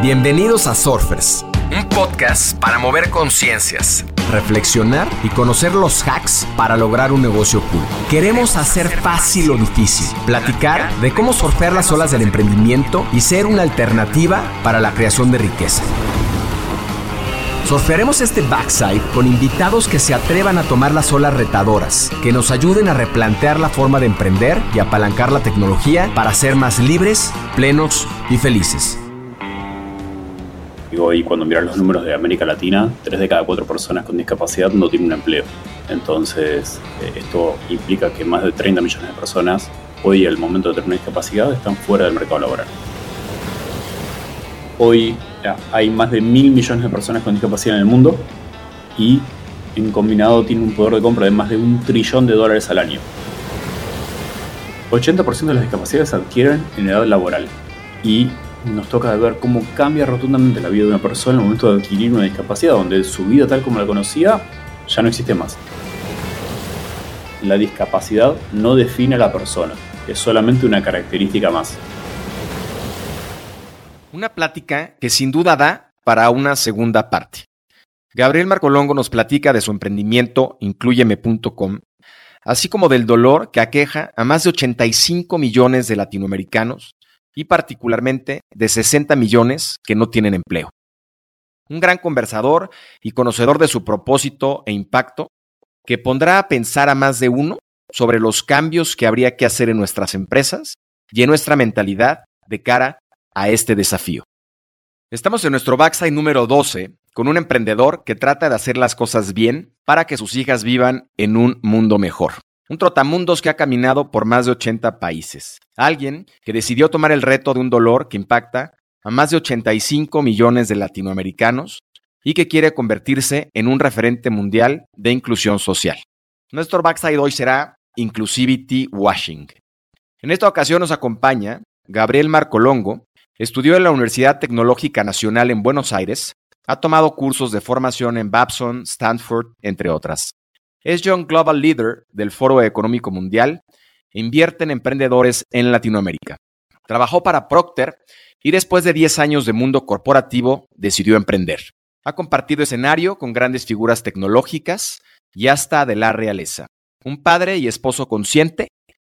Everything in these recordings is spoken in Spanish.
Bienvenidos a Surfers, un podcast para mover conciencias, reflexionar y conocer los hacks para lograr un negocio cool. Queremos hacer fácil lo difícil, platicar de cómo surfear las olas del emprendimiento y ser una alternativa para la creación de riqueza. Surfearemos este backside con invitados que se atrevan a tomar las olas retadoras, que nos ayuden a replantear la forma de emprender y apalancar la tecnología para ser más libres, plenos y felices. Hoy cuando miras los números de América Latina, 3 de cada 4 personas con discapacidad no tienen un empleo. Entonces, eh, esto implica que más de 30 millones de personas hoy, al momento de tener una discapacidad, están fuera del mercado laboral. Hoy hay más de mil millones de personas con discapacidad en el mundo y en combinado tiene un poder de compra de más de un trillón de dólares al año. 80% de las discapacidades se adquieren en edad laboral y nos toca ver cómo cambia rotundamente la vida de una persona en el momento de adquirir una discapacidad, donde su vida tal como la conocía ya no existe más. La discapacidad no define a la persona, es solamente una característica más. Una plática que sin duda da para una segunda parte. Gabriel Marcolongo nos platica de su emprendimiento incluyeme.com, así como del dolor que aqueja a más de 85 millones de latinoamericanos y particularmente de 60 millones que no tienen empleo. Un gran conversador y conocedor de su propósito e impacto que pondrá a pensar a más de uno sobre los cambios que habría que hacer en nuestras empresas y en nuestra mentalidad de cara a este desafío. Estamos en nuestro backside número 12 con un emprendedor que trata de hacer las cosas bien para que sus hijas vivan en un mundo mejor. Un trotamundos que ha caminado por más de 80 países. Alguien que decidió tomar el reto de un dolor que impacta a más de 85 millones de latinoamericanos y que quiere convertirse en un referente mundial de inclusión social. Nuestro backside hoy será Inclusivity Washing. En esta ocasión nos acompaña Gabriel Marcolongo, Estudió en la Universidad Tecnológica Nacional en Buenos Aires, ha tomado cursos de formación en Babson, Stanford, entre otras. Es John Global Leader del Foro Económico Mundial e invierte en emprendedores en Latinoamérica. Trabajó para Procter y después de 10 años de mundo corporativo decidió emprender. Ha compartido escenario con grandes figuras tecnológicas y hasta de la realeza. Un padre y esposo consciente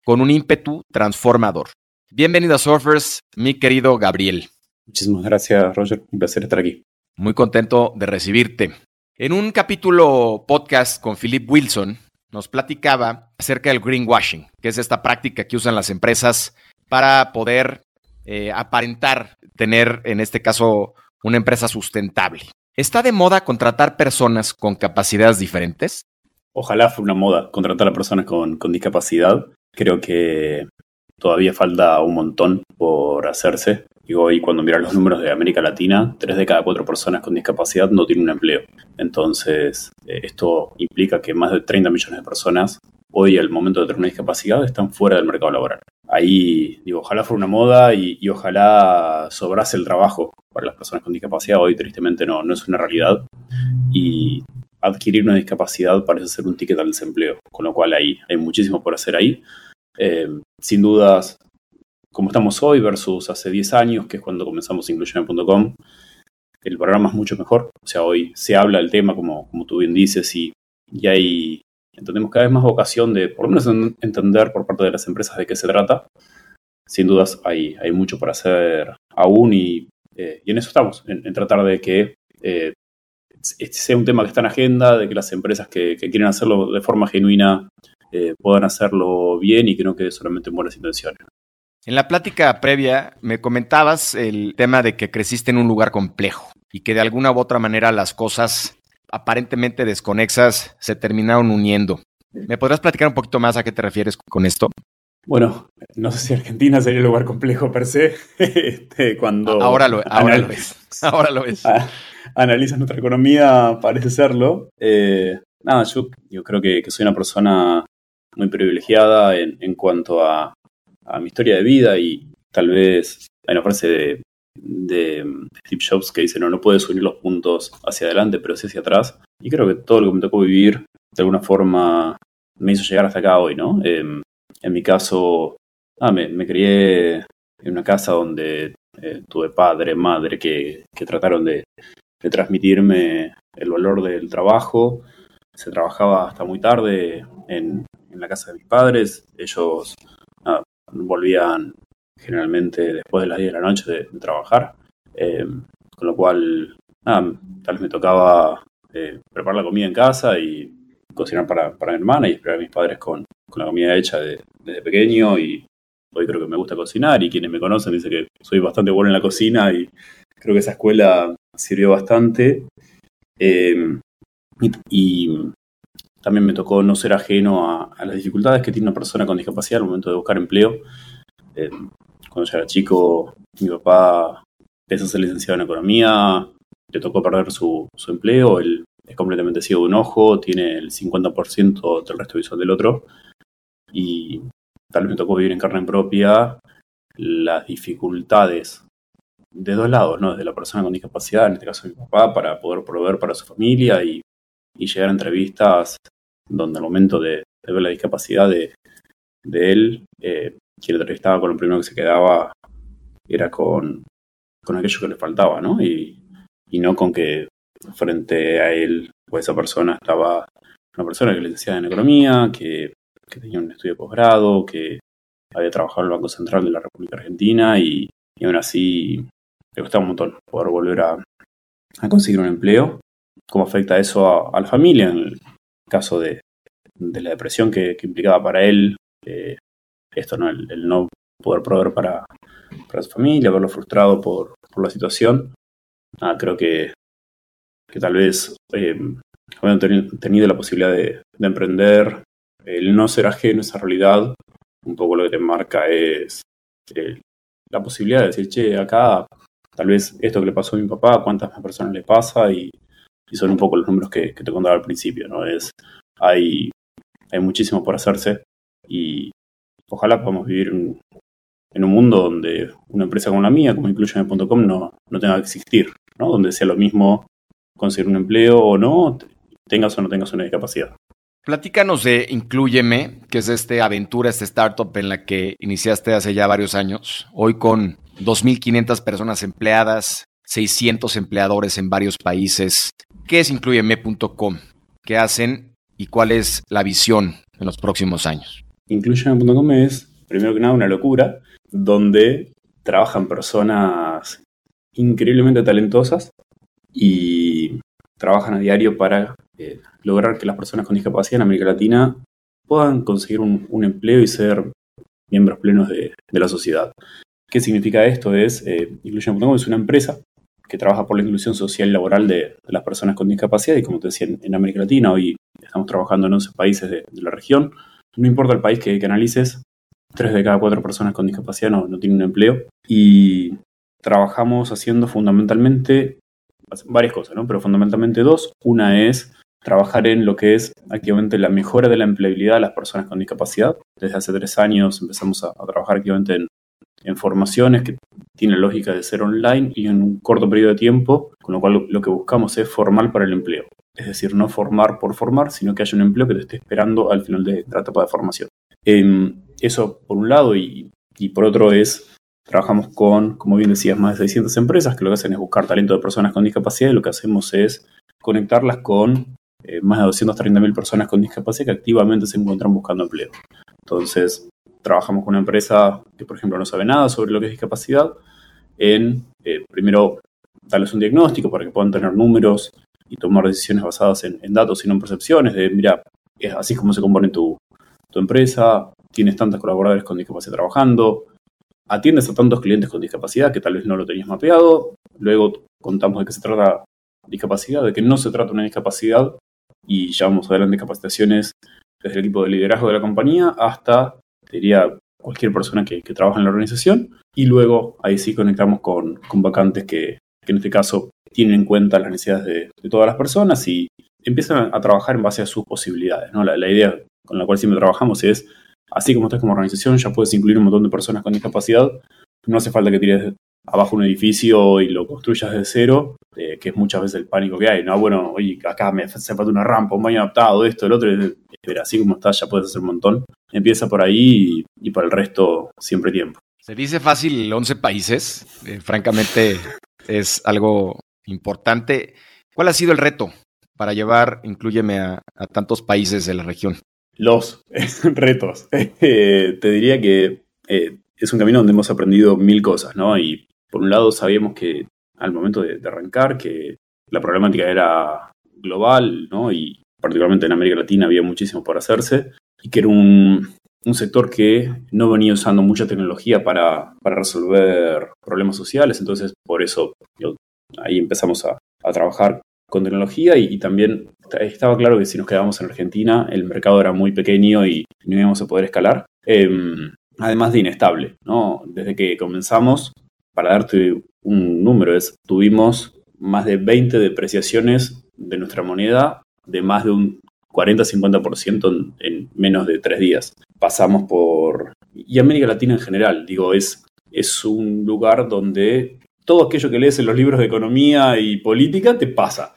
con un ímpetu transformador. Bienvenido a Surfers, mi querido Gabriel. Muchísimas gracias, Roger. Un placer estar aquí. Muy contento de recibirte. En un capítulo podcast con Philip Wilson, nos platicaba acerca del greenwashing, que es esta práctica que usan las empresas para poder eh, aparentar tener, en este caso, una empresa sustentable. ¿Está de moda contratar personas con capacidades diferentes? Ojalá fuera una moda contratar a personas con, con discapacidad. Creo que todavía falta un montón por hacerse. Y hoy cuando miras los números de América Latina, 3 de cada 4 personas con discapacidad no tienen un empleo. Entonces, eh, esto implica que más de 30 millones de personas hoy al momento de tener una discapacidad están fuera del mercado laboral. Ahí, digo, ojalá fuera una moda y, ojalá sobrase el trabajo para las personas con discapacidad. Hoy tristemente no, no es una realidad. Y adquirir una discapacidad parece ser un ticket al desempleo, con lo cual hay, hay muchísimo por hacer ahí. Eh, sin dudas, como estamos hoy versus hace 10 años, que es cuando comenzamos inclusion.com, el programa es mucho mejor. O sea, hoy se habla del tema, como, como tú bien dices, y, y hay, entendemos cada vez más vocación de, por lo menos, entender por parte de las empresas de qué se trata. Sin dudas, hay, hay mucho para hacer aún y, eh, y en eso estamos, en, tratar de que eh, sea un tema que está en agenda, de que las empresas que quieren hacerlo de forma genuina eh, puedan hacerlo bien y que no quede solamente en buenas intenciones. En la plática previa me comentabas el tema de que creciste en un lugar complejo y que de alguna u otra manera las cosas aparentemente desconexas se terminaron uniendo. ¿Me podrás platicar un poquito más a qué te refieres con esto? Bueno, no sé si Argentina sería un lugar complejo per se. este, cuando ahora lo, ahora lo es. Ahora lo es. Analizas nuestra economía, parece serlo. Eh, nada, yo, yo creo que, que, soy una persona muy privilegiada en, en cuanto a, mi historia de vida y tal vez hay una frase de, de, Steve Jobs que dice, no, no puedes unir los puntos hacia adelante, pero sí hacia atrás. Y creo que todo lo que me tocó vivir de alguna forma me hizo llegar hasta acá hoy, ¿no? Eh, en mi caso, ah, me, crié en una casa donde Eh, tuve padre, madre que, trataron de, transmitirme el valor del trabajo. Se trabajaba hasta muy tarde en, la casa de mis padres. Ellos volvían generalmente después de las 10 de la noche de, trabajar. Eh, con lo cual, tal vez me tocaba eh, preparar la comida en casa y cocinar para, para mi hermana y esperar a mis padres con, con la comida hecha desde pequeño y hoy creo que me gusta cocinar y quienes me conocen dicen que soy bastante bueno en la cocina y creo que esa escuela sirvió bastante. Em, y, también me tocó no ser ajeno a, las dificultades que tiene una persona con discapacidad al momento de buscar empleo. Em, cuando yo era chico, mi papá empezó a ser licenciado en economía, le tocó perder su, su empleo, él es completamente ciego de un ojo, tiene el 50% del resto visual del otro y tal vez me tocó vivir en carne propia las dificultades de dos lados, ¿no? Desde la persona con discapacidad, en este caso mi papá, para poder proveer para su familia y, llegar a entrevistas donde al momento de, ver la discapacidad de, él, eh, quien entrevistaba con lo primero que se quedaba era con, con aquello que le faltaba, ¿no? Y, y no con que frente a él o esa persona estaba una persona que le decía en economía, que tenía un estudio de posgrado, que había trabajado en el Banco Central de la República Argentina y, aún así le costaba un montón poder volver a, conseguir un empleo. ¿Cómo afecta eso a, la familia? En el caso de, la depresión que, implicaba para él, esto, ¿no? El, no poder proveer para, su familia, verlo frustrado por, la situación. creo que, que tal vez eh, habiendo tenido la posibilidad de, de emprender el no ser ajeno a esa realidad, un poco lo que te marca es eh, la posibilidad de decir, che, acá tal vez esto que le pasó a mi papá, cuántas más personas le pasa y, son un poco los números que, te contaba al principio, ¿no? Es, hay, hay muchísimo por hacerse y ojalá podamos vivir en, un mundo donde una empresa como la mía, como Inclusion.com, no, no tenga que existir, ¿no? Donde sea lo mismo conseguir un empleo o no, tengas o no tengas una discapacidad. Platícanos de Incluyeme, que es esta aventura, esta startup en la que iniciaste hace ya varios años, hoy con 2.500 personas empleadas, 600 empleadores en varios países. ¿Qué es Incluyeme.com? ¿Qué hacen y cuál es la visión en los próximos años? Incluyeme.com es, primero que nada, una locura, donde trabajan personas increíblemente talentosas y trabajan a diario para eh, lograr que las personas con discapacidad en América Latina puedan conseguir un, empleo y ser miembros plenos de, la sociedad. ¿Qué significa esto? Es, eh, es una empresa que trabaja por la inclusión social y laboral de, las personas con discapacidad y como te decía, en, América Latina hoy estamos trabajando en 11 países de, la región. No importa el país que, analices, tres de cada cuatro personas con discapacidad no, no tienen un empleo y trabajamos haciendo fundamentalmente varias cosas, ¿no? pero fundamentalmente dos. Una es trabajar en lo que es activamente la mejora de la empleabilidad de las personas con discapacidad. Desde hace tres años empezamos a, trabajar activamente en, formaciones que tienen lógica de ser online y en un corto periodo de tiempo, con lo cual lo, que buscamos es formar para el empleo. Es decir, no formar por formar, sino que haya un empleo que te esté esperando al final de la etapa de formación. Em, eso por un lado y, y por otro es Trabajamos con, como bien decías, más de 600 empresas que lo que hacen es buscar talento de personas con discapacidad y lo que hacemos es conectarlas con eh, más de 230.000 personas con discapacidad que activamente se encuentran buscando empleo. Entonces, trabajamos con una empresa que, por ejemplo, no sabe nada sobre lo que es discapacidad, en eh, primero darles un diagnóstico para que puedan tener números y tomar decisiones basadas en, datos y no en percepciones, de, mira, es así como se compone tu, tu empresa, tienes tantos colaboradores con discapacidad trabajando, atiendes a tantos clientes con discapacidad que tal vez no lo tenías mapeado, luego contamos de qué se trata discapacidad, de que no se trata una discapacidad y llevamos adelante capacitaciones desde el equipo de liderazgo de la compañía hasta, diría, cualquier persona que, trabaja en la organización y luego ahí sí conectamos con, vacantes que, en este caso tienen en cuenta las necesidades de, todas las personas y empiezan a, trabajar en base a sus posibilidades. ¿no? La, la idea con la cual siempre trabajamos es Así como estás como organización, ya puedes incluir un montón de personas con discapacidad. No hace falta que tires abajo un edificio y lo construyas de cero, eh, que es muchas veces el pánico que hay. No, bueno, oye, acá me hace falta una rampa, un baño adaptado, esto, el otro. Pero así como estás, ya puedes hacer un montón. Empieza por ahí y, y para el resto siempre tiempo. Se dice fácil 11 países. Eh, francamente, es algo importante. ¿Cuál ha sido el reto para llevar, incluyeme, a, tantos países de la región? Los retos. Eh, te diría que eh, es un camino donde hemos aprendido mil cosas, ¿no? Y por un lado sabíamos que al momento de, de arrancar, que la problemática era global, ¿no? Y particularmente en América Latina había muchísimo por hacerse y que era un, sector que no venía usando mucha tecnología para, resolver problemas sociales, entonces por eso ahí empezamos a, a, trabajar con tecnología y, también estaba claro que si nos quedábamos en Argentina el mercado era muy pequeño y no íbamos a poder escalar, em, además de inestable, ¿no? Desde que comenzamos, para darte un número, es, tuvimos más de 20 depreciaciones de nuestra moneda de más de un 40-50% en, menos de tres días. Pasamos por... Y América Latina en general, digo, es, es un lugar donde todo aquello que lees en los libros de economía y política te pasa.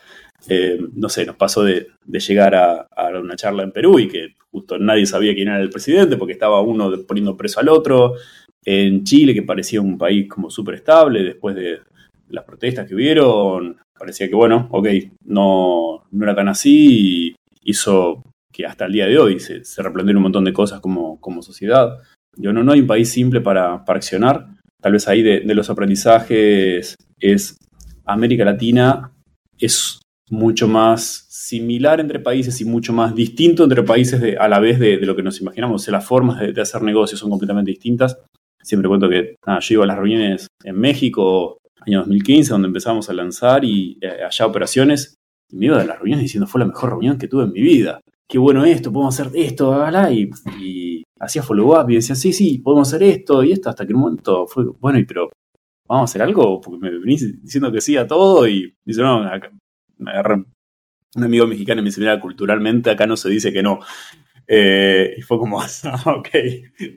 Eh, no sé, nos pasó de, llegar a, una charla en Perú y que justo nadie sabía quién era el presidente porque estaba uno poniendo preso al otro. En Chile, que parecía un país como súper estable después de las protestas que hubieron, parecía que, bueno, ok, no, no era tan así y hizo que hasta el día de hoy se, se un montón de cosas como, como sociedad. Yo no, no hay un país simple para, para accionar. Tal vez ahí de, los aprendizajes es América Latina es mucho más similar entre países y mucho más distinto entre países de, a la vez de, lo que nos imaginamos. las formas de, hacer negocios son completamente distintas. Siempre cuento que yo iba a las reuniones en México, año 2015, donde empezamos a lanzar y eh, allá operaciones y me iba de las reuniones diciendo, fue la mejor reunión que tuve en mi vida. Qué bueno esto, podemos hacer esto, y, y hacía follow-up y decía, sí, sí, podemos hacer esto y esto, hasta que en un momento fue, bueno, y pero, ¿vamos a hacer algo? Porque me venís diciendo que sí a todo y dice, no, me agarré un amigo mexicano y me dice, mira, culturalmente acá no se dice que no. Eh, y fue como, ah, ok,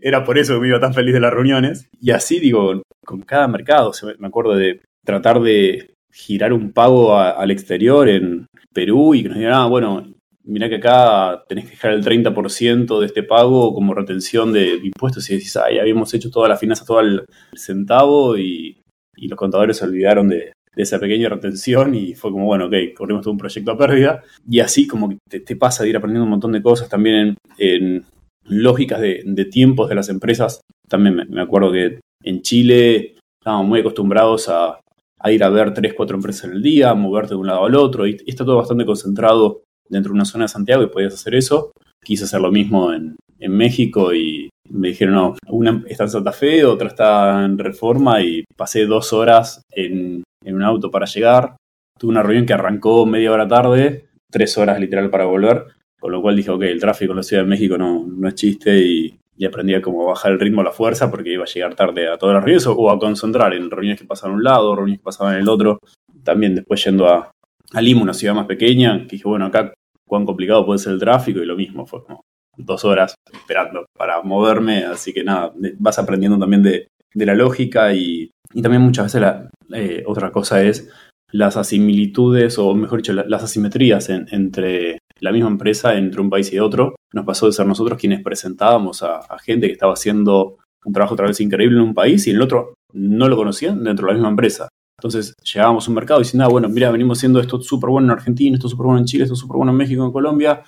era por eso que me iba tan feliz de las reuniones. Y así, digo, con cada mercado, me acuerdo de tratar de girar un pago al exterior en Perú y que nos digan, ah, bueno, mira que acá tenés que dejar el 30% de este pago como retención de impuestos y decís, ay, habíamos hecho toda la finanza, todo el centavo y, los contadores se olvidaron de, esa pequeña retención y fue como, bueno, ok, corrimos todo un proyecto a pérdida y así como que te, pasa de ir aprendiendo un montón de cosas también en, lógicas de, tiempos de las empresas. También me acuerdo que en Chile estábamos muy acostumbrados a ir a ver tres, cuatro empresas en el día, moverte de un lado al otro, y, está todo bastante concentrado dentro de una zona de Santiago y podías hacer eso. Quise hacer lo mismo en, México y me dijeron, no, una está en Santa Fe, otra está en Reforma y pasé dos horas en, un auto para llegar. Tuve una reunión que arrancó media hora tarde, tres horas literal para volver, con lo cual dije, ok, el tráfico en la Ciudad de México no, no es chiste y y aprendí a cómo bajar el ritmo la fuerza porque iba a llegar tarde a todas las reuniones o a concentrar en reuniones que pasaban a un lado, reuniones que pasaban en el otro. También después yendo a, a Lima, una ciudad más pequeña, que dije, bueno, acá cuán complicado puede ser el tráfico y lo mismo, fue como dos horas esperando para moverme, así que nada, vas aprendiendo también de, de la lógica y, y, también muchas veces la, eh, otra cosa es las asimilitudes o mejor dicho las asimetrías entre la misma empresa entre un país y otro. Nos pasó de ser nosotros quienes presentábamos a, gente que estaba haciendo un trabajo otra vez increíble en un país y en el otro no lo conocían dentro de la misma empresa. Entonces llegábamos a un mercado diciendo, ah, bueno, mira, venimos haciendo esto súper bueno en Argentina, esto súper bueno en Chile, esto súper bueno en México, en Colombia.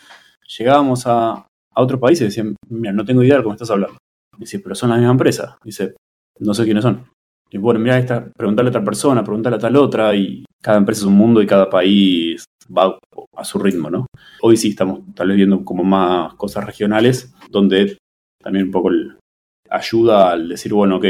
Llegábamos a, a otro país y decían, mira, no tengo idea de cómo estás hablando. dice, pero son la misma empresa. dice, no sé quiénes son. Y bueno, mira, esta, preguntarle a tal persona, preguntarle a tal otra, y cada empresa es un mundo y cada país va a su ritmo, ¿no? Hoy sí estamos tal vez viendo como más cosas regionales, donde también un poco ayuda al decir, bueno, ok,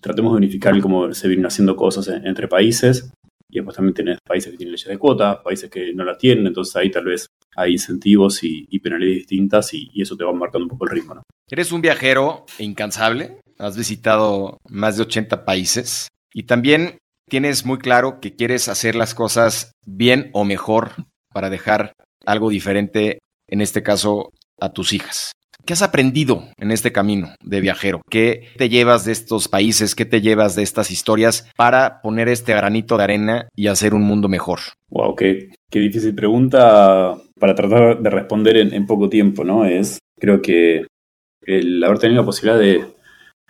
tratemos de unificar cómo se vienen haciendo cosas entre países, y después también tenés países que tienen leyes de cuota, países que no la tienen, entonces ahí tal vez hay incentivos y, penalidades distintas y, y, eso te va marcando un poco el ritmo, ¿no? Eres un viajero incansable, has visitado más de 80 países y también tienes muy claro que quieres hacer las cosas bien o mejor para dejar algo diferente, en este caso, a tus hijas. ¿Qué has aprendido en este camino de viajero? ¿Qué te llevas de estos países? ¿Qué te llevas de estas historias para poner este granito de arena y hacer un mundo mejor? Wow, qué, difícil pregunta para tratar de responder en, poco tiempo, ¿no? Es, creo que el haber tenido la posibilidad de,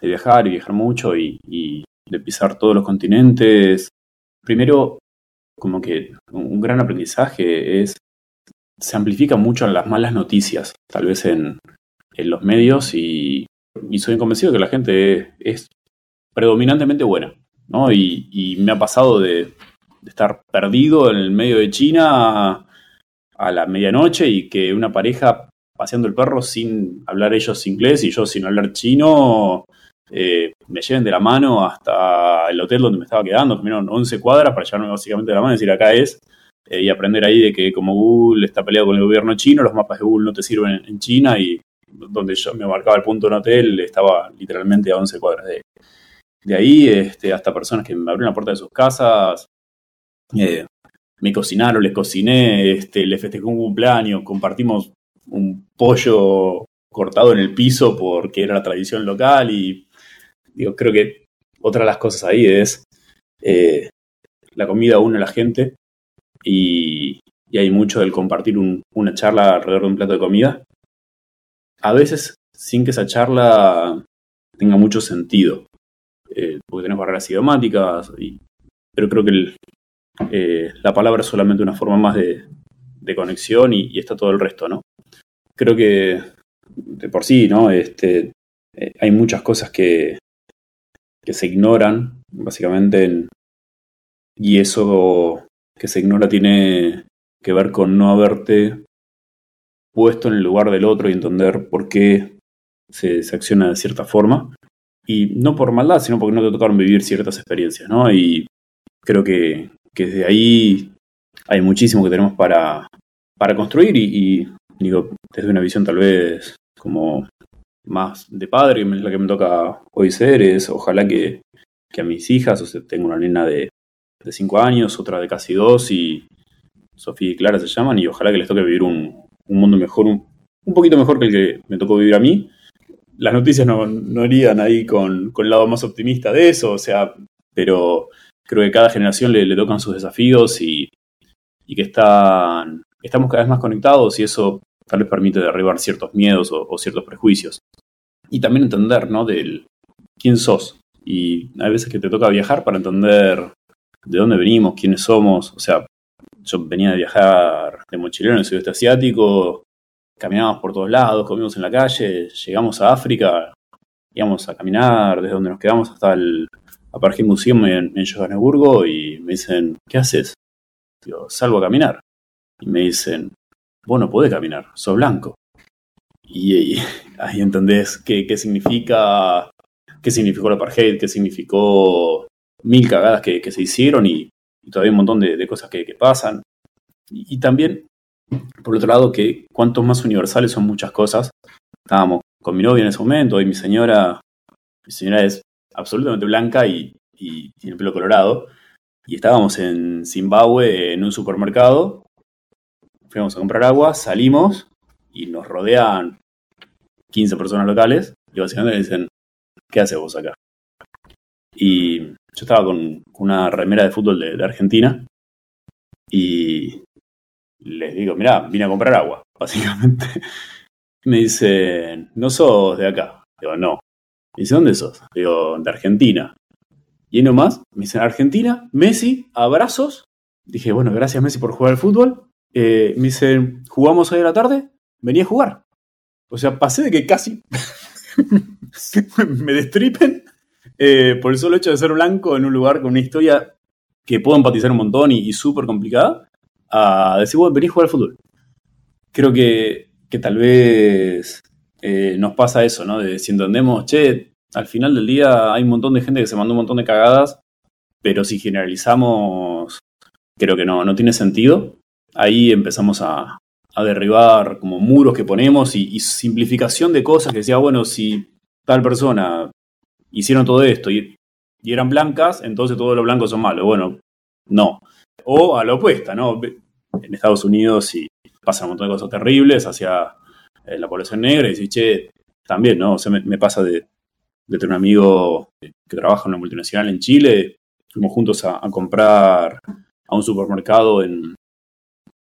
viajar y viajar mucho y de pisar todos los continentes. Primero, como que un gran aprendizaje es, se amplifican mucho las malas noticias, tal vez en, en los medios y, y, soy convencido que la gente es, predominantemente buena, ¿no? Y, y me ha pasado de, de, estar perdido en el medio de China a la medianoche y que una pareja paseando el perro sin hablar ellos inglés y yo sin hablar chino, eh, me lleven de la mano hasta el hotel donde me estaba quedando, caminaron 11 cuadras para llevarme básicamente de la mano y decir acá es, eh, y aprender ahí de que como Google está peleado con el gobierno chino, los mapas de Google no te sirven en, China y donde yo me marcaba el punto en hotel estaba literalmente a 11 cuadras de, de ahí, este, hasta personas que me abrieron la puerta de sus casas, eh, me cocinaron, les cociné, este, les festejé un cumpleaños, compartimos un pollo cortado en el piso porque era la tradición local y digo, creo que otra de las cosas ahí es eh, la comida une a la gente y, hay mucho del compartir un, una charla alrededor de un plato de comida. A veces sin que esa charla tenga mucho sentido, eh, porque tenemos barreras idiomáticas, pero creo que eh, la palabra es solamente una forma más de, conexión y, está todo el resto, ¿no? Creo que de por sí, ¿no? Este, hay muchas cosas que, que se ignoran, básicamente, en, y eso que se ignora tiene que ver con no haberte puesto en el lugar del otro y entender por qué se, se acciona de cierta forma. Y no por maldad, sino porque no te tocaron vivir ciertas experiencias, ¿no? Y creo que, que desde ahí hay muchísimo que tenemos para, para construir y, y, digo, desde una visión tal vez como más de padre, que es la que me toca hoy ser, es ojalá que, que a mis hijas, o sea, tengo una nena de, de cinco años, otra de casi dos, y Sofía y Clara se llaman, y ojalá que les toque vivir un, un mundo mejor, un, un, poquito mejor que el que me tocó vivir a mí. Las noticias no, no irían ahí con, con el lado más optimista de eso, o sea, pero creo que cada generación le, le tocan sus desafíos y, y que están, estamos cada vez más conectados y eso tal vez permite derribar ciertos miedos o, o, ciertos prejuicios. Y también entender, ¿no? Del quién sos. Y hay veces que te toca viajar para entender de dónde venimos, quiénes somos. O sea, yo venía de viajar de mochilero en el sudeste asiático, caminábamos por todos lados, comimos en la calle, llegamos a África, íbamos a caminar desde donde nos quedamos hasta el Apartheid Museum en, en Johannesburgo y me dicen, ¿qué haces? Digo, salgo a caminar. Y me dicen, vos no podés caminar, sos blanco. Y, y ahí entendés qué, qué, significa, qué significó el apartheid, qué significó mil cagadas que, que se hicieron y, y, todavía un montón de, de cosas que, que pasan. Y, también, por otro lado, que cuantos más universales son muchas cosas. Estábamos con mi novia en ese momento y mi señora, mi señora es absolutamente blanca y, y tiene el pelo colorado. Y estábamos en Zimbabue en un supermercado fuimos a comprar agua, salimos y nos rodean 15 personas locales y básicamente me dicen, ¿qué haces vos acá? Y yo estaba con una remera de fútbol de, Argentina y les digo, mirá, vine a comprar agua, básicamente. Me dicen, no sos de acá. Digo, no. Me dice, ¿dónde sos? Digo, de Argentina. Y nomás, me dicen, Argentina, Messi, abrazos. Dije, bueno, gracias Messi por jugar al fútbol eh, me dicen, ¿jugamos hoy a la tarde? Venía a jugar. O sea, pasé de que casi me destripen eh, por el solo hecho de ser blanco en un lugar con una historia que puedo empatizar un montón y, y súper complicada, a decir, bueno, vení a jugar al fútbol. Creo que, que tal vez eh, nos pasa eso, ¿no? De si entendemos, che, al final del día hay un montón de gente que se mandó un montón de cagadas, pero si generalizamos, creo que no, no tiene sentido ahí empezamos a, a derribar como muros que ponemos y, simplificación de cosas que decía, bueno, si tal persona hicieron todo esto y, eran blancas, entonces todos los blancos son malos. Bueno, no. O a la opuesta, ¿no? En Estados Unidos y pasan un montón de cosas terribles hacia eh, la población negra y dice, che, también, ¿no? O sea, me, me pasa de, de, tener un amigo que trabaja en una multinacional en Chile, fuimos juntos a, a comprar a un supermercado en,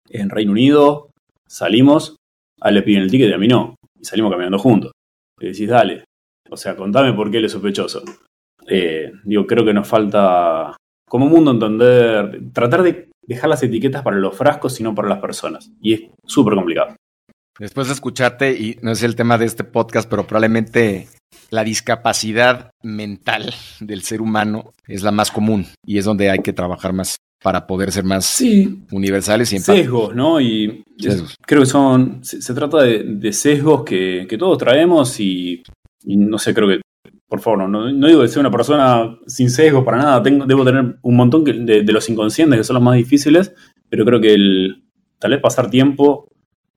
en Reino Unido, salimos, a él le piden el ticket y a mí no. Y salimos caminando juntos. Y decís, dale, O sea, contame por qué él es sospechoso. Eh, digo, creo que nos falta como mundo entender, tratar de dejar las etiquetas para los frascos, sino para las personas. Y es súper complicado. Después de escucharte, y no es el tema de este podcast, pero probablemente la discapacidad mental del ser humano es la más común y es donde hay que trabajar más para poder ser más universales y empáticos. Sesgos, ¿no? Y creo que son, se, trata de, sesgos que, todos traemos y, no sé, creo que, por favor, no, digo que sea una persona sin sesgos para nada, tengo, debo tener un montón de, los inconscientes que son los más difíciles, pero creo que el, tal vez pasar tiempo,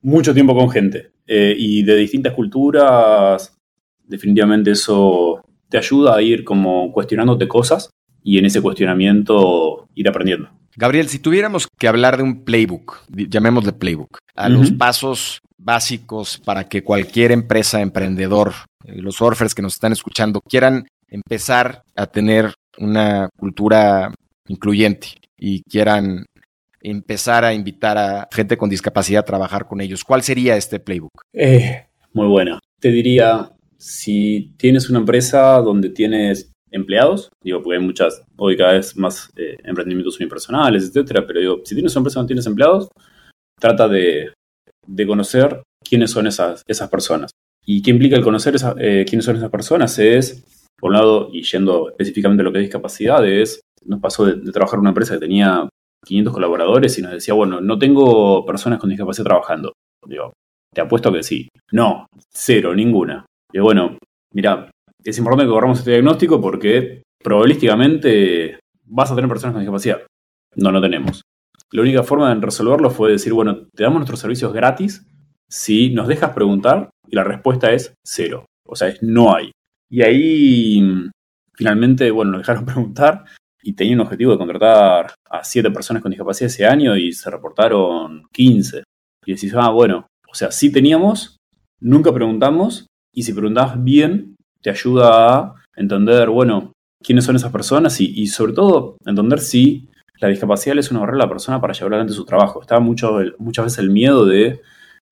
mucho tiempo con gente eh, y de distintas culturas, definitivamente eso te ayuda a ir como cuestionándote cosas y en ese cuestionamiento ir aprendiendo. Gabriel, si tuviéramos que hablar de un playbook, llamémosle playbook, a los pasos básicos para que cualquier empresa, emprendedor, eh, los surfers que nos están escuchando, quieran empezar a tener una cultura incluyente y quieran empezar a invitar a gente con discapacidad a trabajar con ellos, ¿cuál sería este playbook? Eh, muy buena. Te diría, si tienes una empresa donde tienes empleados, digo, porque hay muchas, hoy cada vez más eh, emprendimientos unipersonales, etcétera, pero digo, si tienes una empresa donde tienes empleados, trata de, conocer quiénes son esas, esas personas. ¿Y qué implica el conocer eh, quiénes son esas personas? Es, por un lado, y yendo específicamente a lo que es discapacidad, es, nos pasó de, trabajar en una empresa que tenía 500 colaboradores y nos decía, bueno, no tengo personas con discapacidad trabajando. Digo, te apuesto que sí. No, cero, ninguna. Y bueno, mira, es importante que corramos este diagnóstico porque probabilísticamente vas a tener personas con discapacidad. No, no tenemos. La única forma de resolverlo fue decir, bueno, te damos nuestros servicios gratis si nos dejas preguntar y la respuesta es cero. O sea, es no hay. Y ahí finalmente, bueno, nos dejaron preguntar y tenía un objetivo de contratar a siete personas con discapacidad ese año y se reportaron 15. Y decís, ah, bueno, o sea, sí teníamos, nunca preguntamos y si preguntabas bien, te ayuda a entender, bueno, quiénes son esas personas y, sobre todo entender si la discapacidad es una barrera a la persona para llevar adelante su trabajo. Está mucho, muchas veces el miedo de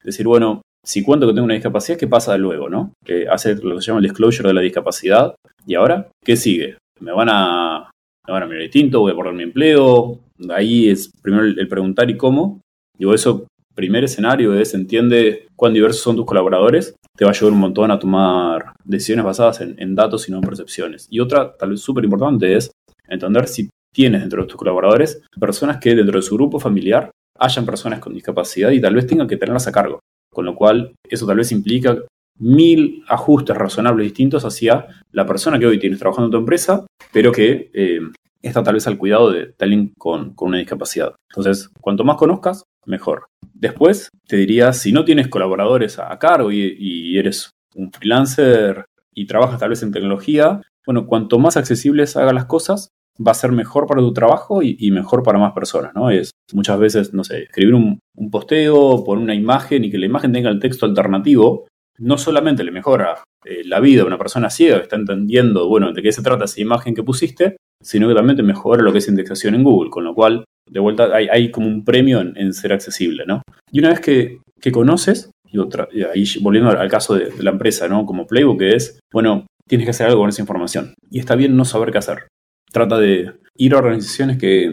decir, bueno, si cuento que tengo una discapacidad, ¿qué pasa luego, no? Que hace lo que se llama el disclosure de la discapacidad. ¿Y ahora? ¿Qué sigue? ¿Me van a, me van a mirar distinto? ¿Voy a perder mi empleo? Ahí es primero el preguntar y cómo. Digo, eso primer escenario es entiende cuán diversos son tus colaboradores, te va a ayudar un montón a tomar decisiones basadas en, datos y no en percepciones. Y otra, tal vez súper importante, es entender si tienes dentro de tus colaboradores personas que dentro de su grupo familiar hayan personas con discapacidad y tal vez tengan que tenerlas a cargo. Con lo cual, eso tal vez implica mil ajustes razonables distintos hacia la persona que hoy tienes trabajando en tu empresa, pero que eh, está tal vez al cuidado de, alguien con, con, una discapacidad. Entonces, cuanto más conozcas, mejor. Después, te diría, si no tienes colaboradores a, cargo y, eres un freelancer y trabajas tal vez en tecnología, bueno, cuanto más accesibles hagas las cosas, va a ser mejor para tu trabajo y, mejor para más personas, ¿no? Es muchas veces, no sé, escribir un, posteo, poner una imagen y que la imagen tenga el texto alternativo, no solamente le mejora eh, la vida de una persona ciega que está entendiendo, bueno, de qué se trata esa imagen que pusiste, sino que también te mejora lo que es indexación en Google, con lo cual de vuelta hay, como un premio en, ser accesible, ¿no? Y una vez que, conoces, y, otra, ahí volviendo al caso de, la empresa, ¿no? Como Playbook, que es, bueno, tienes que hacer algo con esa información. Y está bien no saber qué hacer. Trata de ir a organizaciones que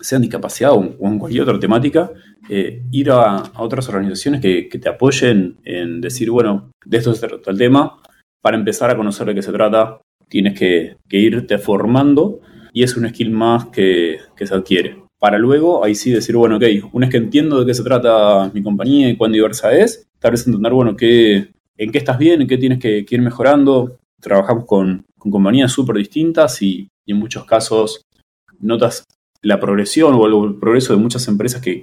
sean discapacidad o, en cualquier otra temática, eh, ir a, otras organizaciones que, te apoyen en decir, bueno, de esto se trata el tema, para empezar a conocer de qué se trata, tienes que, irte formando y es un skill más que, se adquiere para luego ahí sí decir, bueno, ok, una vez que entiendo de qué se trata mi compañía y cuán diversa es, tal vez entender, bueno, qué, en qué estás bien, en qué tienes que, ir mejorando. Trabajamos con, compañías súper distintas y, en muchos casos notas la progresión o el progreso de muchas empresas que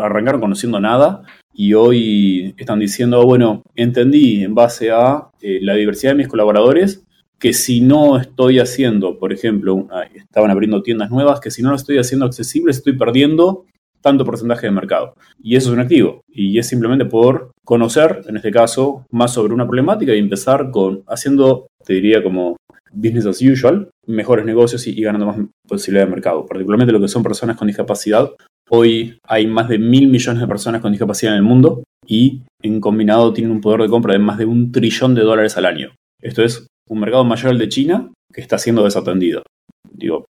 arrancaron conociendo nada y hoy están diciendo, bueno, entendí en base a eh, la diversidad de mis colaboradores que si no estoy haciendo, por ejemplo, estaban abriendo tiendas nuevas, que si no lo estoy haciendo accesible, estoy perdiendo tanto porcentaje de mercado. Y eso es un activo. Y es simplemente por conocer, en este caso, más sobre una problemática y empezar con haciendo, te diría como business as usual, mejores negocios y, ganando más posibilidad de mercado. Particularmente lo que son personas con discapacidad. Hoy hay más de mil millones de personas con discapacidad en el mundo y en combinado tienen un poder de compra de más de un trillón de dólares al año. Esto es un mercado mayor al de China que está siendo desatendido. Digo,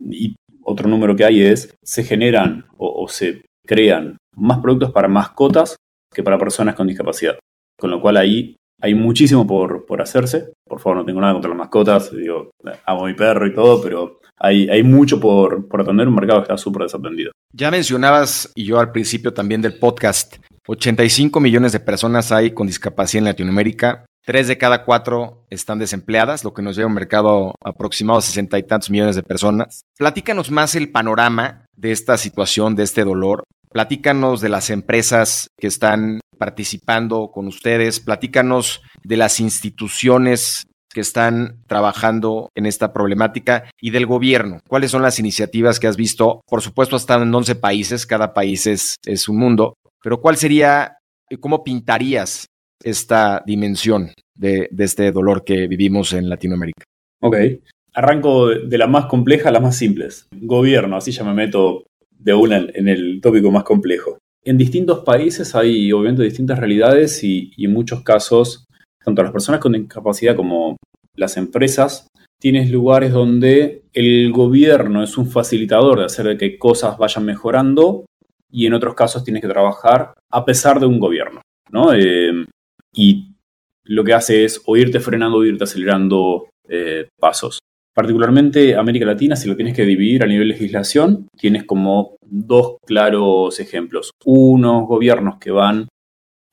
y otro número que hay es, se generan o, se crean más productos para mascotas que para personas con discapacidad. Con lo cual ahí hay muchísimo por, por hacerse. Por favor, no tengo nada contra las mascotas. Digo, amo mi perro y todo, pero hay, hay mucho por, por atender. Un mercado que está súper desatendido. Ya mencionabas, y yo al principio también del podcast, 85 millones de personas hay con discapacidad en Latinoamérica. Tres de cada cuatro están desempleadas, lo que nos lleva a un mercado aproximado a sesenta y tantos millones de personas. Platícanos más el panorama de esta situación, de este dolor. Platícanos de las empresas que están participando con ustedes. Platícanos de las instituciones que están trabajando en esta problemática y del gobierno. ¿Cuáles son las iniciativas que has visto? Por supuesto, están en 11 países, cada país es, es un mundo, pero ¿cuál sería, cómo pintarías esta dimensión de, este dolor que vivimos en Latinoamérica? Ok, arranco de la más compleja a las más simples. Gobierno, así ya me meto de una en el tópico más complejo. En distintos países hay obviamente distintas realidades y, en muchos casos tanto las personas con discapacidad como las empresas, tienes lugares donde el gobierno es un facilitador de hacer que cosas vayan mejorando y en otros casos tienes que trabajar a pesar de un gobierno, ¿no? Eh, y lo que hace es o irte frenando o irte acelerando eh, pasos. Particularmente América Latina, si lo tienes que dividir a nivel legislación, tienes como dos claros ejemplos. Unos gobiernos que van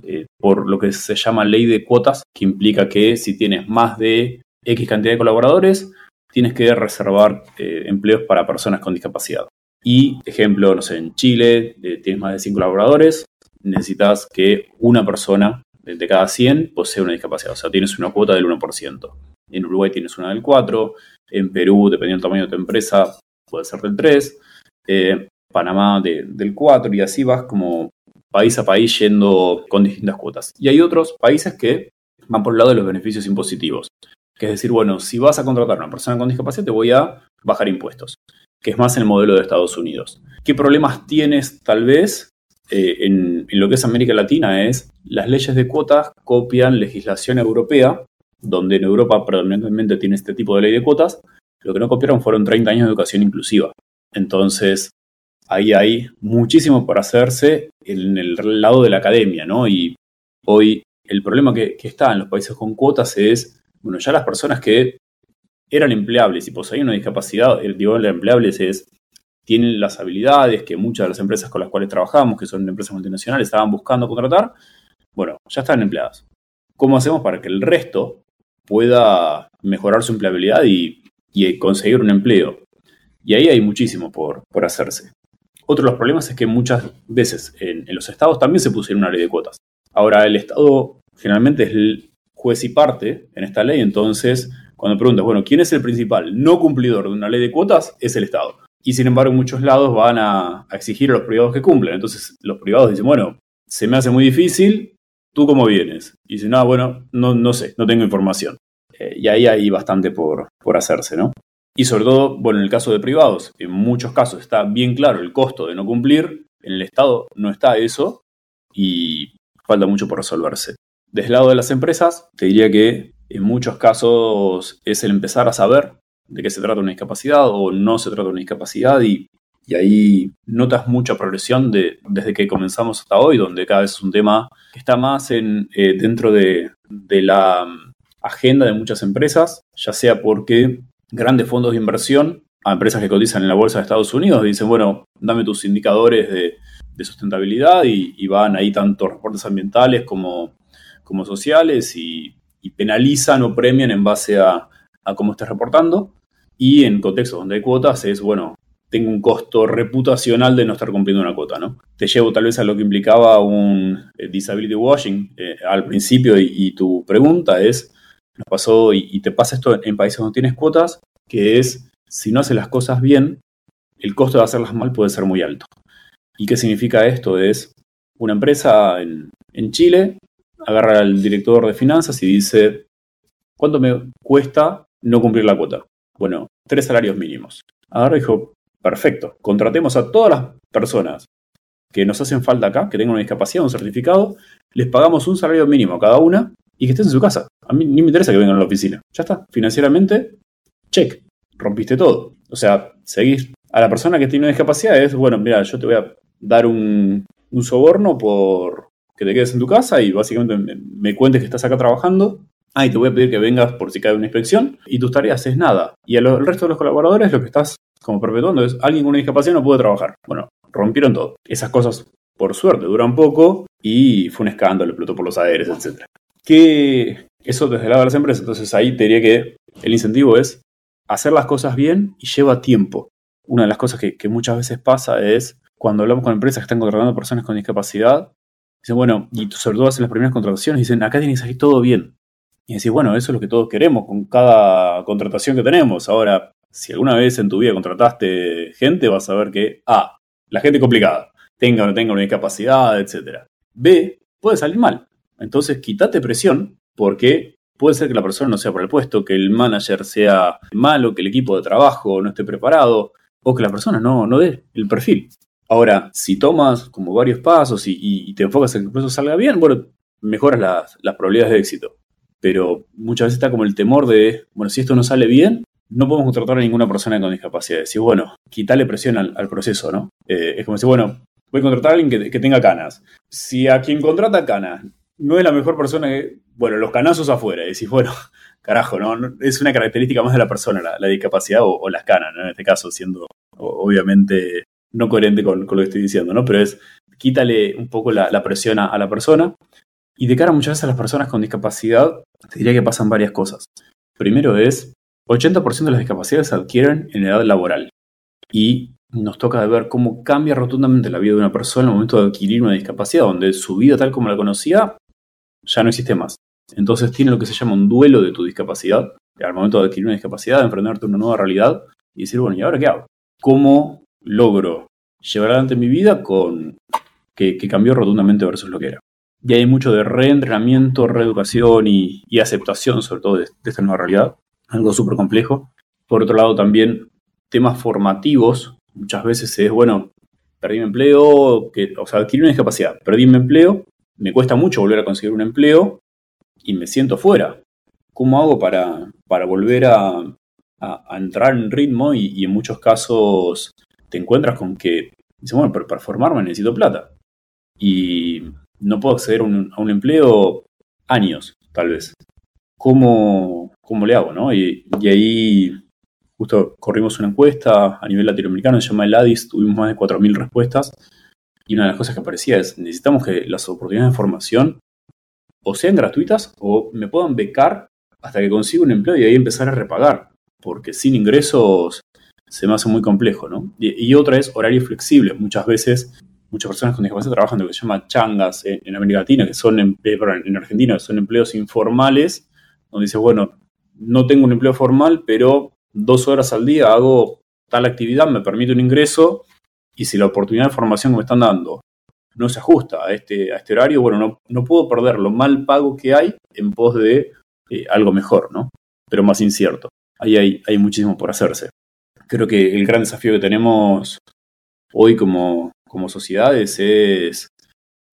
eh, por lo que se llama ley de cuotas, que implica que si tienes más de X cantidad de colaboradores, tienes que reservar eh, empleos para personas con discapacidad. Y, ejemplo, no sé, en Chile tienes más de 100 colaboradores, necesitas que una persona de cada 100 posea una discapacidad, o sea, tienes una cuota del 1%. En Uruguay tienes una del 4%, en Perú, dependiendo del tamaño de tu empresa, puede ser del 3%, Panamá del 4% y así vas como país a país yendo con distintas cuotas. Y hay otros países que van por el lado de los beneficios impositivos. Que es decir, bueno, si vas a contratar a una persona con discapacidad, te voy a bajar impuestos. Que es más el modelo de Estados Unidos. ¿Qué problemas tienes tal vez eh, en, lo que es América Latina? Es las leyes de cuotas copian legislación europea, donde en Europa predominantemente tiene este tipo de ley de cuotas. Lo que no copiaron fueron 30 años de educación inclusiva. Entonces, ahí hay muchísimo por hacerse en el lado de la academia, ¿no? Y hoy el problema que, está en los países con cuotas es, bueno, ya las personas que eran empleables y poseían una discapacidad, el digo de empleables es, tienen las habilidades que muchas de las empresas con las cuales trabajamos, que son empresas multinacionales, estaban buscando contratar, bueno, ya están empleadas. ¿Cómo hacemos para que el resto pueda mejorar su empleabilidad y, conseguir un empleo? Y ahí hay muchísimo por, hacerse. Otro de los problemas es que muchas veces en, los estados también se pusieron una ley de cuotas. Ahora, el estado generalmente es el juez y parte en esta ley, entonces cuando preguntas, bueno, ¿quién es el principal no cumplidor de una ley de cuotas? Es el Estado. Y sin embargo, muchos lados van a, exigir a los privados que cumplen. Entonces, los privados dicen, bueno, se me hace muy difícil, ¿tú cómo vienes? Y dicen, no, bueno, no, no sé, no tengo información. Eh, y ahí hay bastante por, por hacerse, ¿no? Y sobre todo, bueno, en el caso de privados, en muchos casos está bien claro el costo de no cumplir, en el Estado no está eso y falta mucho por resolverse. Desde el lado de las empresas, te diría que en muchos casos es el empezar a saber de qué se trata una discapacidad o no se trata de una discapacidad y, ahí notas mucha progresión de, desde que comenzamos hasta hoy, donde cada vez es un tema que está más en, eh, dentro de, de la mm, agenda de muchas empresas, ya sea porque grandes fondos de inversión a empresas que cotizan en la bolsa de Estados Unidos. Dicen, bueno, dame tus indicadores de, sustentabilidad y, van ahí tanto reportes ambientales como, como sociales y, penalizan o premian en base a, cómo estés reportando. Y en contextos donde hay cuotas es, bueno, tengo un costo reputacional de no estar cumpliendo una cuota, ¿no? Te llevo tal vez a lo que implicaba un eh, disability washing eh, al principio y, tu pregunta es, nos pasó y, te pasa esto en países donde tienes cuotas, que es, si no haces las cosas bien, el costo de hacerlas mal puede ser muy alto. ¿Y qué significa esto? Es una empresa en, Chile agarra al director de finanzas y dice, ¿cuánto me cuesta no cumplir la cuota? Bueno, tres salarios mínimos. Y dijo, perfecto, contratemos a todas las personas que nos hacen falta acá, que tengan una discapacidad, un certificado, les pagamos un salario mínimo a cada una y que estés en su casa. A mí ni me interesa que vengan a la oficina. Ya está. Financieramente, check. Rompiste todo. O sea, seguir a la persona que tiene una discapacidad es, bueno, mira, yo te voy a dar un, soborno por que te quedes en tu casa y básicamente me, cuentes que estás acá trabajando. Ah, te voy a pedir que vengas por si cae una inspección y tus tareas es nada. Y al resto de los colaboradores lo que estás como perpetuando es alguien con una discapacidad no puede trabajar. Bueno, rompieron todo. Esas cosas, por suerte, duran poco y fue un escándalo, explotó por los aires, etc. Que eso desde el lado de las empresas, entonces ahí te diría que el incentivo es hacer las cosas bien y lleva tiempo. Una de las cosas que, muchas veces pasa es cuando hablamos con empresas que están contratando personas con discapacidad, dicen, bueno, y sobre todo hacen las primeras contrataciones, dicen, acá tienes ahí todo bien. Y decís, bueno, eso es lo que todos queremos con cada contratación que tenemos. Ahora, si alguna vez en tu vida contrataste gente, vas a ver que, A, la gente complicada, tenga o no tenga una discapacidad, etc. B, puede salir mal. Entonces, quítate presión porque puede ser que la persona no sea por el puesto, que el manager sea malo, que el equipo de trabajo no esté preparado o que la persona no, no dé el perfil. Ahora, si tomas como varios pasos y, te enfocas en que el proceso salga bien, bueno, mejoras las, las probabilidades de éxito. Pero muchas veces está como el temor de, bueno, si esto no sale bien, no podemos contratar a ninguna persona con discapacidad. Decir, bueno, quitarle presión al, proceso, ¿no? Eh, es como decir, bueno, voy a contratar a alguien que, tenga canas. Si a quien contrata canas no es la mejor persona que. Bueno, los canazos afuera. Y decís, bueno, carajo, ¿no? Es una característica más de la persona, la, discapacidad o, las canas, ¿no? En este caso, siendo obviamente no coherente con, lo que estoy diciendo, ¿no? Pero es quítale un poco la, presión a, la persona. Y de cara muchas veces a las personas con discapacidad, te diría que pasan varias cosas. Primero es 80% de las discapacidades se adquieren en edad laboral y nos toca ver cómo cambia rotundamente la vida de una persona en el momento de adquirir una discapacidad, donde su vida tal como la conocía ya no existe más. Entonces tiene lo que se llama un duelo de tu discapacidad, al momento de adquirir una discapacidad, de enfrentarte a una nueva realidad y decir, bueno, ¿y ahora qué hago? ¿Cómo logro llevar adelante mi vida con que, cambió rotundamente versus lo que era? Y hay mucho de reentrenamiento, reeducación y, aceptación, sobre todo de esta nueva realidad, algo súper complejo. Por otro lado, también temas formativos. Muchas veces es, bueno, perdí mi empleo, que, o sea, adquirí una discapacidad, perdí mi empleo, me cuesta mucho volver a conseguir un empleo y me siento fuera. ¿Cómo hago para, para volver a, entrar en ritmo? Y, en muchos casos te encuentras con que, dices, bueno, pero para formarme necesito plata. Y no puedo acceder a un, a un empleo años, tal vez. ¿Cómo, cómo le hago, ¿no? Y, ahí justo corrimos una encuesta a nivel latinoamericano, se llama el ADIS, tuvimos más de 4.000 respuestas y una de las cosas que aparecía es, necesitamos que las oportunidades de formación o sean gratuitas o me puedan becar hasta que consiga un empleo y ahí empezar a repagar, porque sin ingresos se me hace muy complejo, ¿no? Y, otra es horarios flexibles. Muchas veces, muchas personas con discapacidad trabajan de lo que se llama changas en, América Latina, que son, en, en Argentina, que son empleos informales, donde dice, bueno, no tengo un empleo formal, pero dos horas al día hago tal actividad, me permite un ingreso, y si la oportunidad de formación que me están dando no se ajusta a este, a este horario, bueno, no, puedo perder lo mal pago que hay en pos de eh, algo mejor, ¿no? Pero más incierto. Ahí hay, hay muchísimo por hacerse. Creo que el gran desafío que tenemos hoy como, como sociedades es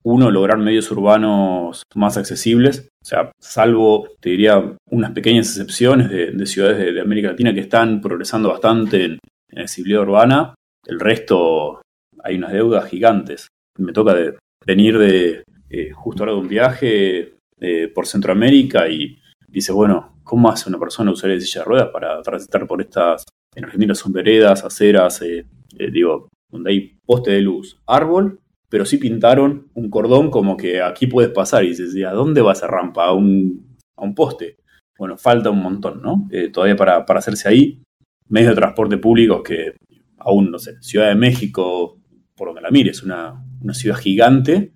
uno, lograr medios urbanos más accesibles, o sea, salvo, te diría, unas pequeñas excepciones de, ciudades de, América Latina que están progresando bastante en, accesibilidad urbana, el resto hay unas deudas gigantes. Me toca de, venir de eh, justo ahora de un viaje eh, por Centroamérica y dice, bueno, ¿cómo hace una persona usar el silla de ruedas para transitar por estas, en Argentina son veredas, aceras, eh, digo, donde hay poste de luz, árbol pero sí pintaron un cordón como que aquí puedes pasar y dices, ¿a dónde va esa rampa? ¿A un, a un poste? Bueno, falta un montón, ¿no? Eh, todavía para, hacerse ahí. Medios de transporte públicos que aún, no sé, Ciudad de México, por donde la mires, una, una ciudad gigante,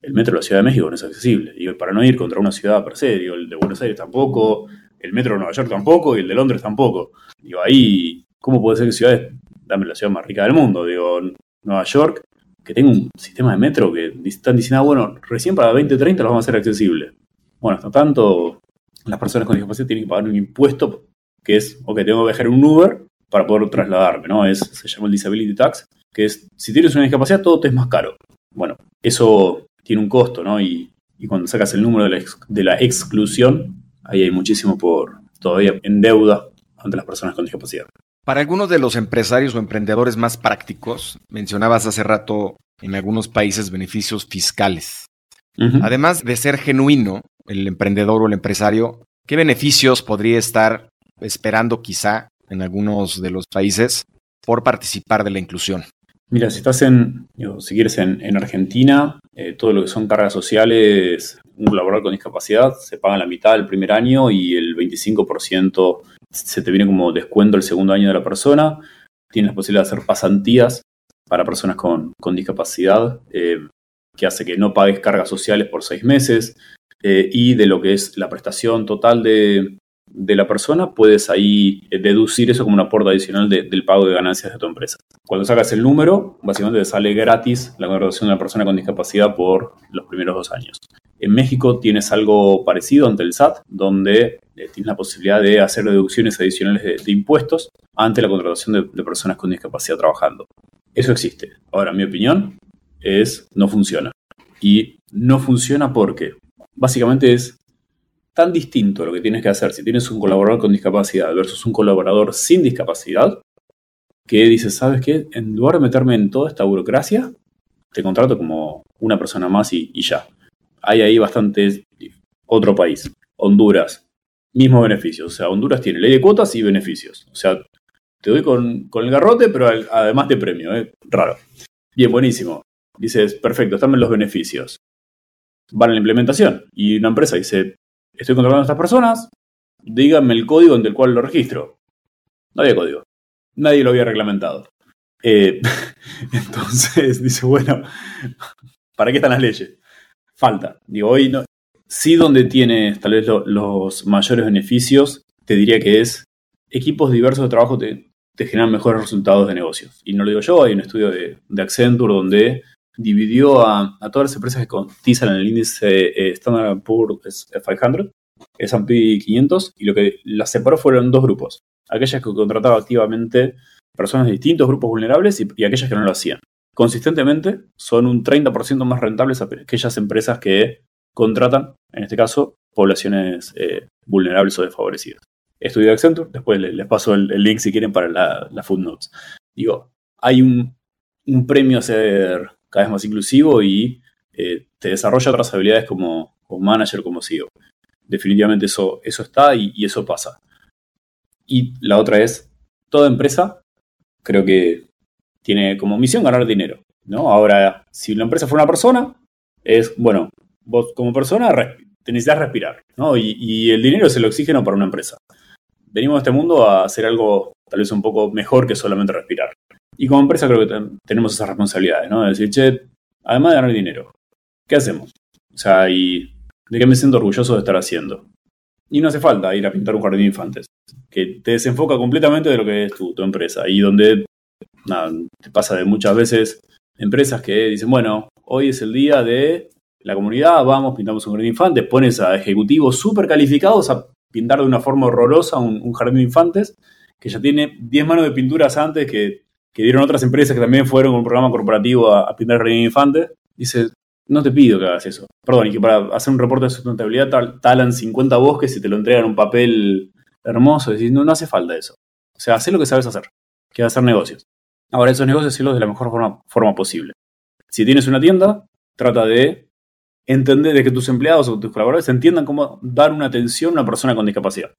el metro de la Ciudad de México no es accesible. Y para no ir contra una ciudad per se, digo, el de Buenos Aires tampoco, el metro de Nueva York tampoco y el de Londres tampoco. Digo, ahí, ¿cómo puede ser que ciudades, dame la ciudad más rica del mundo? Digo, Nueva York que tenga un sistema de metro que están diciendo, ah, bueno, recién para 2030 lo vamos a hacer accesible. Bueno, hasta tanto, las personas con discapacidad tienen que pagar un impuesto que es, ok, tengo que viajar un Uber para poder trasladarme, ¿no? Es, se llama el Disability Tax, que es, si tienes una discapacidad, todo te es más caro. Bueno, eso tiene un costo, ¿no? Y, Y cuando sacas el número de la, de la exclusión, ahí hay muchísimo por todavía en deuda ante las personas con discapacidad. Para algunos de los empresarios o emprendedores más prácticos, mencionabas hace rato en algunos países beneficios fiscales. Además de ser genuino, el emprendedor o el empresario, ¿qué beneficios podría estar esperando quizá en algunos de los países por participar de la inclusión? Mira, si estás en, si quieres, en, Argentina, eh, todo lo que son cargas sociales, un colaborador con discapacidad, se paga la mitad el primer año y el 25% se te viene como descuento el segundo año de la persona. Tienes la posibilidad de hacer pasantías para personas con, discapacidad, eh, que hace que no pagues cargas sociales por seis meses. Eh, y de lo que es la prestación total de, de la persona, puedes ahí eh, deducir eso como un aporte adicional del pago de ganancias de tu empresa. Cuando sacas el número, básicamente te sale gratis la contratación de una persona con discapacidad por los primeros dos años. En México tienes algo parecido ante el SAT, donde eh, tienes la posibilidad de hacer deducciones adicionales de, impuestos ante la contratación de, personas con discapacidad trabajando. Eso existe. Ahora, mi opinión es no funciona. Y no funciona porque básicamente es tan distinto lo que tienes que hacer si tienes un colaborador con discapacidad versus un colaborador sin discapacidad, que dices, ¿sabes qué? En lugar de meterme en toda esta burocracia, te contrato como una persona más y, ya. Hay ahí bastante otro país, Honduras, mismo beneficio. O sea, Honduras tiene ley de cuotas y beneficios. O sea, te doy con, el garrote, pero además de premio, ¿eh? Raro. Bien, buenísimo. Dices, perfecto, están los beneficios. Van a la implementación. Y una empresa dice, estoy controlando a estas personas, díganme el código en el cual lo registro. No había código. Nadie lo había reglamentado. Eh, entonces dice, bueno, ¿para qué están las leyes? Falta. Digo, hoy no. Sí, donde tiene tal vez los mayores beneficios, te diría que es equipos diversos de trabajo te, generan mejores resultados de negocios. Y no lo digo yo, hay un estudio de, Accenture donde dividió a, todas las empresas que cotizan en el índice eh, Standard Poor's 500, S&P 500, y lo que las separó fueron dos grupos. Aquellas que contrataban activamente personas de distintos grupos vulnerables y, aquellas que no lo hacían. Consistentemente son un 30% más rentables aquellas empresas que contratan, en este caso, poblaciones eh, vulnerables o desfavorecidas. Estudio de Accenture, después les, paso el, link si quieren para la, footnotes. Digo, hay un, un premio a ser cada vez más inclusivo y eh, te desarrolla otras habilidades como, manager, como CEO. Definitivamente eso, eso está y, eso pasa. Y la otra es, toda empresa creo que tiene como misión ganar dinero. ¿no? Ahora, si la empresa fuera una persona, es, bueno, vos como persona te necesitas respirar. ¿no? Y, el dinero es el oxígeno para una empresa. Venimos a este mundo a hacer algo tal vez un poco mejor que solamente respirar. Y como empresa creo que tenemos esas responsabilidades, ¿no? De decir, che, además de ganar dinero, ¿qué hacemos? O sea, ¿y de qué me siento orgulloso de estar haciendo? Y no hace falta ir a pintar un jardín de infantes, que te desenfoca completamente de lo que es tu, empresa. Y donde, te pasa de muchas veces empresas que dicen, bueno, hoy es el día de la comunidad, vamos, pintamos un jardín de infantes, pones a ejecutivos súper calificados a pintar de una forma horrorosa un, jardín de infantes, que ya tiene 10 manos de pinturas antes que que dieron otras empresas que también fueron con un programa corporativo a, pintar el jardín infante, dice, no te pido que hagas eso. Perdón, y que para hacer un reporte de sustentabilidad talan 50 bosques y te lo entregan en un papel hermoso. Decís, no, no hace falta eso. O sea, haz lo que sabes hacer, que es hacer negocios. Ahora, esos negocios hacerlos de la mejor forma, forma posible. Si tienes una tienda, trata de entender de que tus empleados o tus colaboradores entiendan cómo dar una atención a una persona con discapacidad.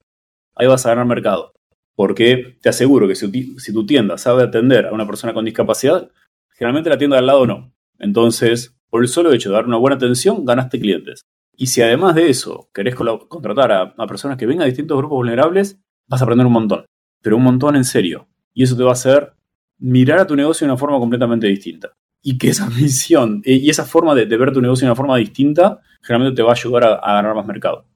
Ahí vas a ganar mercado. Porque te aseguro que si, tu tienda sabe atender a una persona con discapacidad, generalmente la tienda de al lado no. Entonces, por el solo hecho de dar una buena atención, ganaste clientes. Y si además de eso querés contratar a, personas que vengan de distintos grupos vulnerables, vas a aprender un montón. Pero un montón en serio. Y eso te va a hacer mirar a tu negocio de una forma completamente distinta. Y que esa misión eh, y esa forma de, ver tu negocio de una forma distinta, generalmente te va a ayudar a, a ganar más mercado.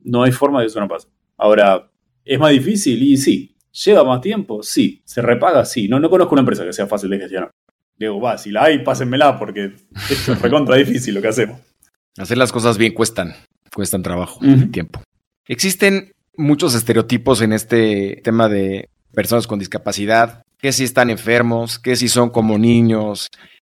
No hay forma de que eso no pase. Ahora, ¿Es más difícil? Y sí. ¿Lleva más tiempo? Sí. ¿Se repaga? Sí. No, no conozco una empresa que sea fácil de gestionar. Digo, va, si la hay, pásenmela porque esto es recontra difícil lo que hacemos. Hacer las cosas bien cuestan, cuestan trabajo, tiempo. Existen muchos estereotipos en este tema de personas con discapacidad, que si están enfermos, que si son como niños,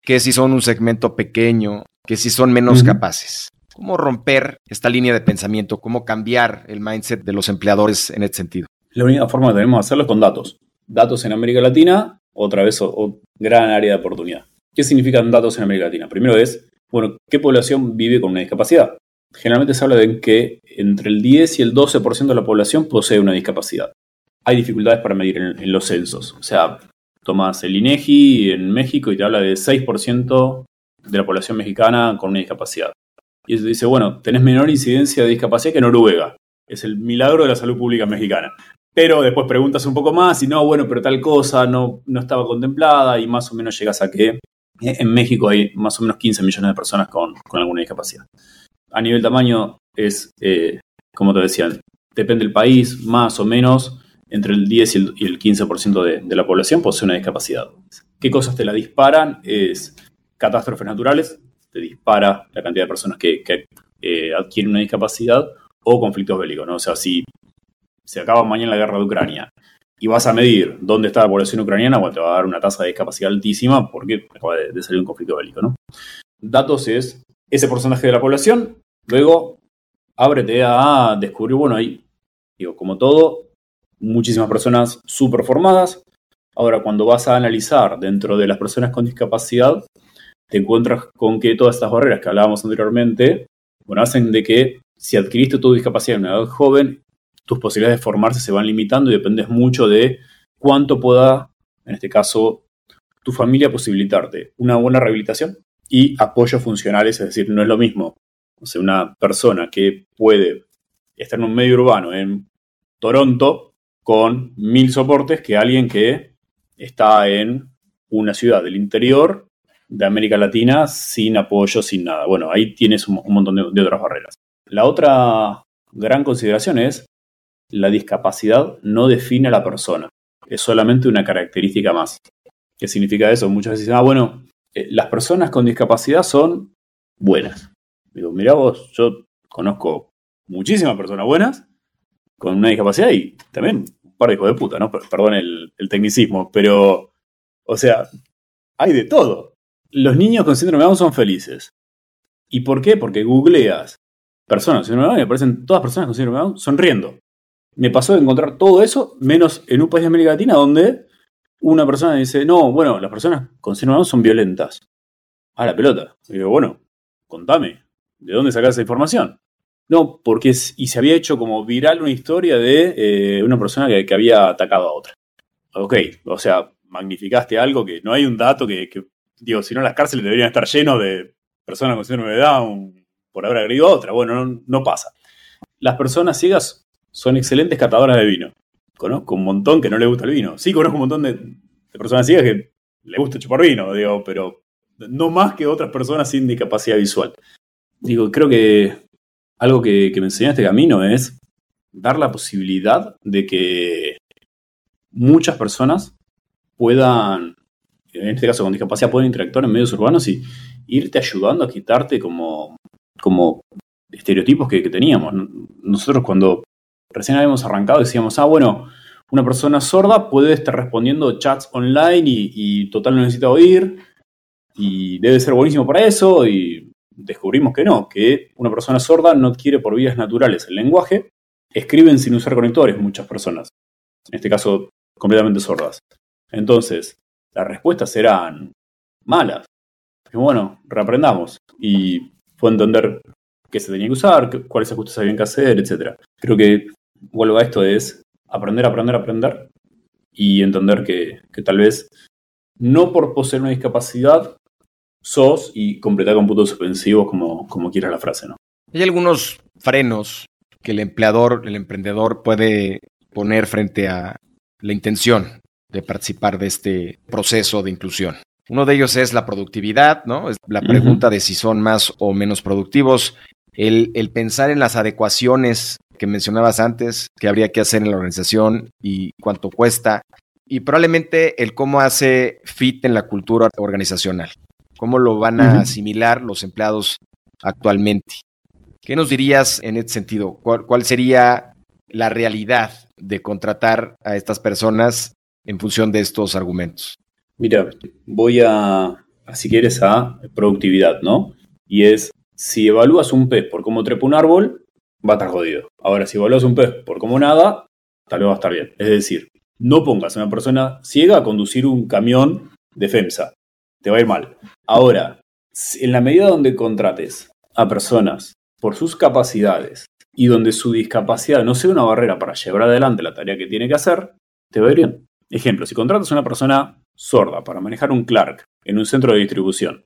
que si son un segmento pequeño, que si son menos capaces. ¿Cómo romper esta línea de pensamiento? ¿Cómo cambiar el mindset de los empleadores en este sentido? La única forma que tenemos de hacerlo es con datos. Datos en América Latina, otra vez, o, gran área de oportunidad. ¿Qué significan datos en América Latina? Primero es, bueno, ¿qué población vive con una discapacidad? Generalmente se habla de que entre el 10 y el 12% de la población posee una discapacidad. Hay dificultades para medir en, los censos. O sea, tomas el INEGI en México y te habla de 6% de la población mexicana con una discapacidad. Y eso dice, bueno, tenés menor incidencia de discapacidad que Noruega. Es el milagro de la salud pública mexicana. Pero después preguntas un poco más y no, bueno, pero tal cosa no, no estaba contemplada y más o menos llegas a que en México hay más o menos 15 millones de personas con, alguna discapacidad. A nivel tamaño es, eh, como te decían, depende del país, más o menos entre el 10 y el, 15% de, la población posee una discapacidad. ¿Qué cosas te la disparan? Es catástrofes naturales, te dispara la cantidad de personas que, eh, adquieren una discapacidad o conflictos bélicos, ¿no? O sea, si se acaba mañana la guerra de Ucrania y vas a medir dónde está la población ucraniana, bueno, te va a dar una tasa de discapacidad altísima porque acaba de, salir un conflicto bélico, ¿no? Datos es ese porcentaje de la población, luego ábrete a descubrir, bueno, ahí, digo, como todo, muchísimas personas súper formadas. Ahora, cuando vas a analizar dentro de las personas con discapacidad, te encuentras con que todas estas barreras que hablábamos anteriormente, bueno, hacen de que si adquiriste tu discapacidad en una edad joven, tus posibilidades de formarse se van limitando y dependes mucho de cuánto pueda, en este caso, tu familia posibilitarte una buena rehabilitación y apoyos funcionales, es decir, no es lo mismo, o sea, una persona que puede estar en un medio urbano en Toronto con mil soportes que alguien que está en una ciudad del interior de América Latina sin apoyo, sin nada. Bueno, ahí tienes un, montón de, otras barreras. La otra gran consideración es la discapacidad no define a la persona, es solamente una característica más. ¿Qué significa eso? Muchas veces dicen, ah, bueno, eh, las personas con discapacidad son buenas. Digo, mira vos, yo conozco muchísimas personas buenas con una discapacidad y también par de hijos de puta, ¿no? Perdón el tecnicismo, pero, o sea, hay de todo los niños con síndrome de Down son felices. ¿Y por qué? Porque googleas personas con síndrome de Down y aparecen todas personas con síndrome de Down sonriendo. Me pasó de encontrar todo eso, menos en un país de América Latina donde una persona dice, no, bueno, las personas con síndrome de Down son violentas. A la pelota. Y digo, bueno, contame, ¿de dónde sacas esa información? No, porque y se había hecho como viral una historia de eh, una persona que, había atacado a otra. Ok, o sea, magnificaste algo que no hay un dato que digo, si no las cárceles deberían estar llenos de personas con síndrome de por haber agredido a otra. Bueno, no, pasa. Las personas ciegas son excelentes catadoras de vino. Conozco un montón que no le gusta el vino. Sí, conozco un montón de, personas ciegas que le gusta chupar vino, digo, pero no más que otras personas sin discapacidad visual. Digo, creo que algo que, que me enseñó este camino es dar la posibilidad de que muchas personas puedan en este caso con discapacidad, pueden interactuar en medios urbanos y irte ayudando a quitarte como, como estereotipos que, teníamos. Nosotros cuando recién habíamos arrancado decíamos, ah, bueno, una persona sorda puede estar respondiendo chats online y, total no necesita oír y debe ser buenísimo para eso y descubrimos que no, que una persona sorda no adquiere por vías naturales el lenguaje, escriben sin usar conectores muchas personas, en este caso completamente sordas. Entonces, las respuestas eran malas. Y bueno, reaprendamos. Y fue entender qué se tenía que usar, cuáles ajustes habían que hacer, etc. Creo que, vuelvo a esto, es aprender, aprender, aprender y entender que, tal vez no por poseer una discapacidad sos y completar con puntos suspensivos como, como quiera la frase, ¿no? Hay algunos frenos que el empleador, el emprendedor puede poner frente a la intención de participar de este proceso de inclusión. Uno de ellos es la productividad, ¿no? Es la pregunta de si son más o menos productivos. El, el, pensar en las adecuaciones que mencionabas antes, que habría que hacer en la organización y cuánto cuesta. Y probablemente el cómo hace fit en la cultura organizacional. Cómo lo van a asimilar los empleados actualmente. ¿Qué nos dirías en este sentido? ¿Cuál sería la realidad de contratar a estas personas en función de estos argumentos? Mira, voy a, si quieres, a productividad, ¿no? Y es si evalúas un pez por cómo trepa un árbol, va a estar jodido. Ahora, si evalúas un pez por cómo nada, tal vez va a estar bien. Es decir, no pongas a una persona ciega a conducir un camión de FEMSA. Te va a ir mal. Ahora, en la medida donde contrates a personas por sus capacidades y donde su discapacidad no sea una barrera para llevar adelante la tarea que tiene que hacer, te va a ir bien. Ejemplo, si contratas a una persona sorda para manejar un Clark en un centro de distribución,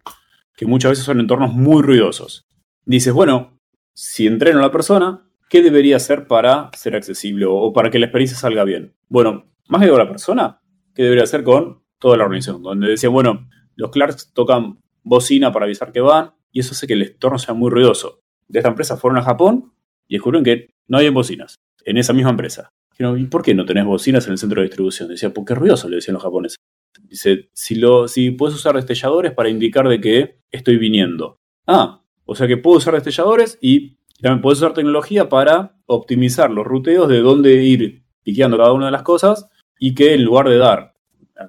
que muchas veces son entornos muy ruidosos, dices, bueno, si entreno a la persona, ¿qué debería hacer para ser accesible o para que la experiencia salga bien? Bueno, más que con la persona, ¿qué debería hacer con toda la organización? Donde decía, bueno, los Clarks tocan bocina para avisar que van y eso hace que el entorno sea muy ruidoso. De esta empresa fueron a Japón y descubrieron que no hay bocinas en esa misma empresa. ¿y por qué no tenés bocinas en el centro de distribución? Decía, porque es ruidoso, le decían los japoneses. Dice, si, lo, si puedes usar destelladores para indicar de que estoy viniendo. Ah, o sea que puedo usar destelladores y también puedes usar tecnología para optimizar los ruteos de dónde ir piqueando cada una de las cosas y que en lugar de dar,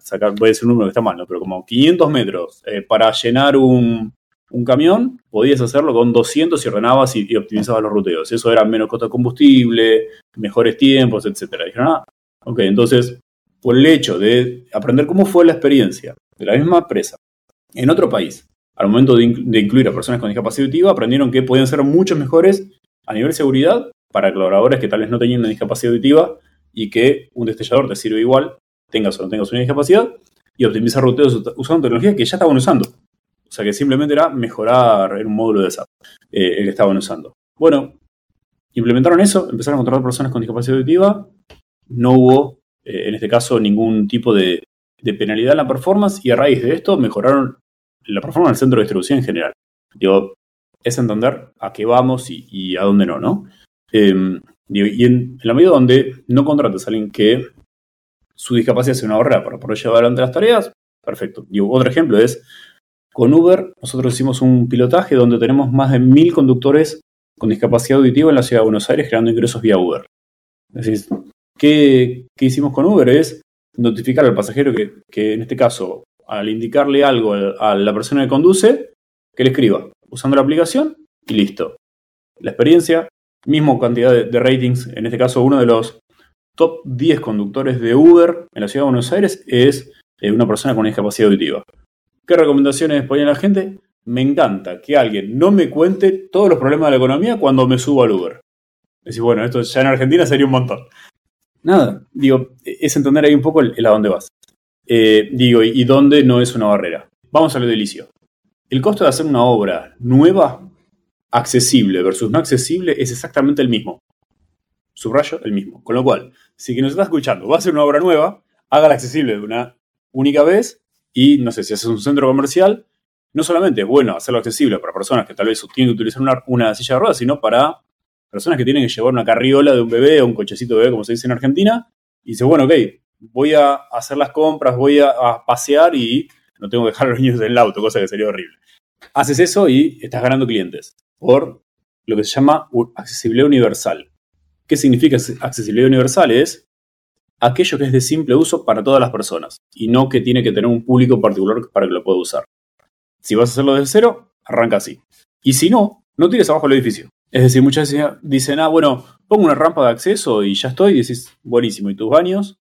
sacar, voy a decir un número que está mal, ¿no? pero como 500 metros eh, para llenar un, un camión, podías hacerlo con 200 y ordenabas y, optimizabas los ruteos. Eso era menos costo de combustible, mejores tiempos, etc. Dijeron, ah, ok, entonces, por el hecho de aprender cómo fue la experiencia de la misma empresa en otro país, al momento de, incluir a personas con discapacidad auditiva, aprendieron que podían ser mucho mejores a nivel de seguridad para colaboradores que tal vez no tenían una discapacidad auditiva y que un destellador te sirve igual, tengas o no tengas una discapacidad, y optimizar ruteos usando tecnología que ya estaban usando. O sea que simplemente era mejorar en un módulo de SAP eh, el que estaban usando. Bueno, implementaron eso, empezaron a contratar personas con discapacidad auditiva. No hubo, eh, en este caso, ningún tipo de, penalidad en la performance y a raíz de esto mejoraron la performance del centro de distribución en general. Digo, es entender a qué vamos y, a dónde no, ¿no? Em, y en, la medida donde no contrates a alguien que su discapacidad sea una barrera para poder llevar adelante las tareas, perfecto. Y otro ejemplo es con Uber, nosotros hicimos un pilotaje donde tenemos más de mil conductores con discapacidad auditiva en la ciudad de Buenos Aires creando ingresos vía Uber. Es ¿qué, hicimos con Uber? Es notificar al pasajero que, en este caso, al indicarle algo a la persona que conduce, que le escriba usando la aplicación y listo. La experiencia, mismo cantidad de, ratings, en este caso uno de los top 10 conductores de Uber en la ciudad de Buenos Aires es eh, una persona con discapacidad auditiva. ¿Qué recomendaciones ponen la gente? Me encanta que alguien no me cuente todos los problemas de la economía cuando me subo al Uber. Decís, bueno, esto ya en Argentina sería un montón. Nada, digo, es entender ahí un poco el, a dónde vas. Eh, digo, y, dónde no es una barrera. Vamos a lo delicio. El costo de hacer una obra nueva, accesible versus no accesible, es exactamente el mismo. Subrayo, el mismo. Con lo cual, si quien nos está escuchando va a hacer una obra nueva, hágala accesible de una única vez y no sé, si haces un centro comercial, no solamente es bueno hacerlo accesible para personas que tal vez tienen que utilizar una, silla de ruedas, sino para personas que tienen que llevar una carriola de un bebé o un cochecito de bebé, como se dice en Argentina, y dice, bueno, ok, voy a hacer las compras, voy a, pasear y no tengo que dejar a los niños en el auto, cosa que sería horrible. Haces eso y estás ganando clientes por lo que se llama accesibilidad universal. ¿Qué significa accesibilidad universal? Es aquello que es de simple uso para todas las personas y no que tiene que tener un público particular para que lo pueda usar. Si vas a hacerlo desde cero, arranca así. Y si no, no tires abajo el edificio. Es decir, muchas veces dicen, ah, bueno, pongo una rampa de acceso y ya estoy, y decís, buenísimo, ¿y tus baños?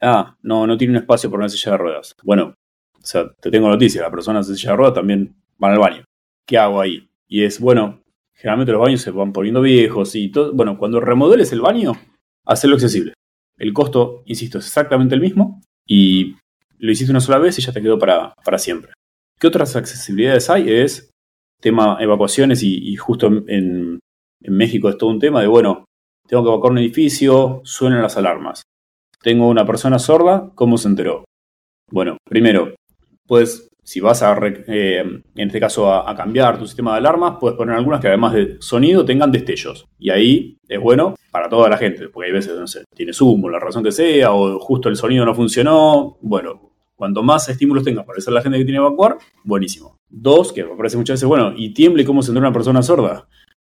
Ah, no, no tiene un espacio para una silla de ruedas. Bueno, o sea, te tengo noticias, las personas de silla de ruedas también van al baño. ¿Qué hago ahí? Y es, bueno, generalmente los baños se van poniendo viejos y todo. Bueno, cuando remodeles el baño, hacerlo accesible. El costo, insisto, es exactamente el mismo y lo hiciste una sola vez y ya te quedó para, para siempre. ¿Qué otras accesibilidades hay? Es tema evacuaciones y, justo en, en, México es todo un tema de, bueno, tengo que evacuar un edificio, suenan las alarmas. Tengo una persona sorda, ¿cómo se enteró? Bueno, primero, puedes si vas a, eh, en este caso, a, cambiar tu sistema de alarmas, puedes poner algunas que además de sonido tengan destellos. Y ahí es bueno para toda la gente, porque hay veces, no sé, tiene zumo, la razón que sea, o justo el sonido no funcionó. Bueno, cuanto más estímulos tengas para hacer la gente que tiene que evacuar, buenísimo. Dos, que me parece muchas veces, bueno, y tiemble cómo se entra una persona sorda.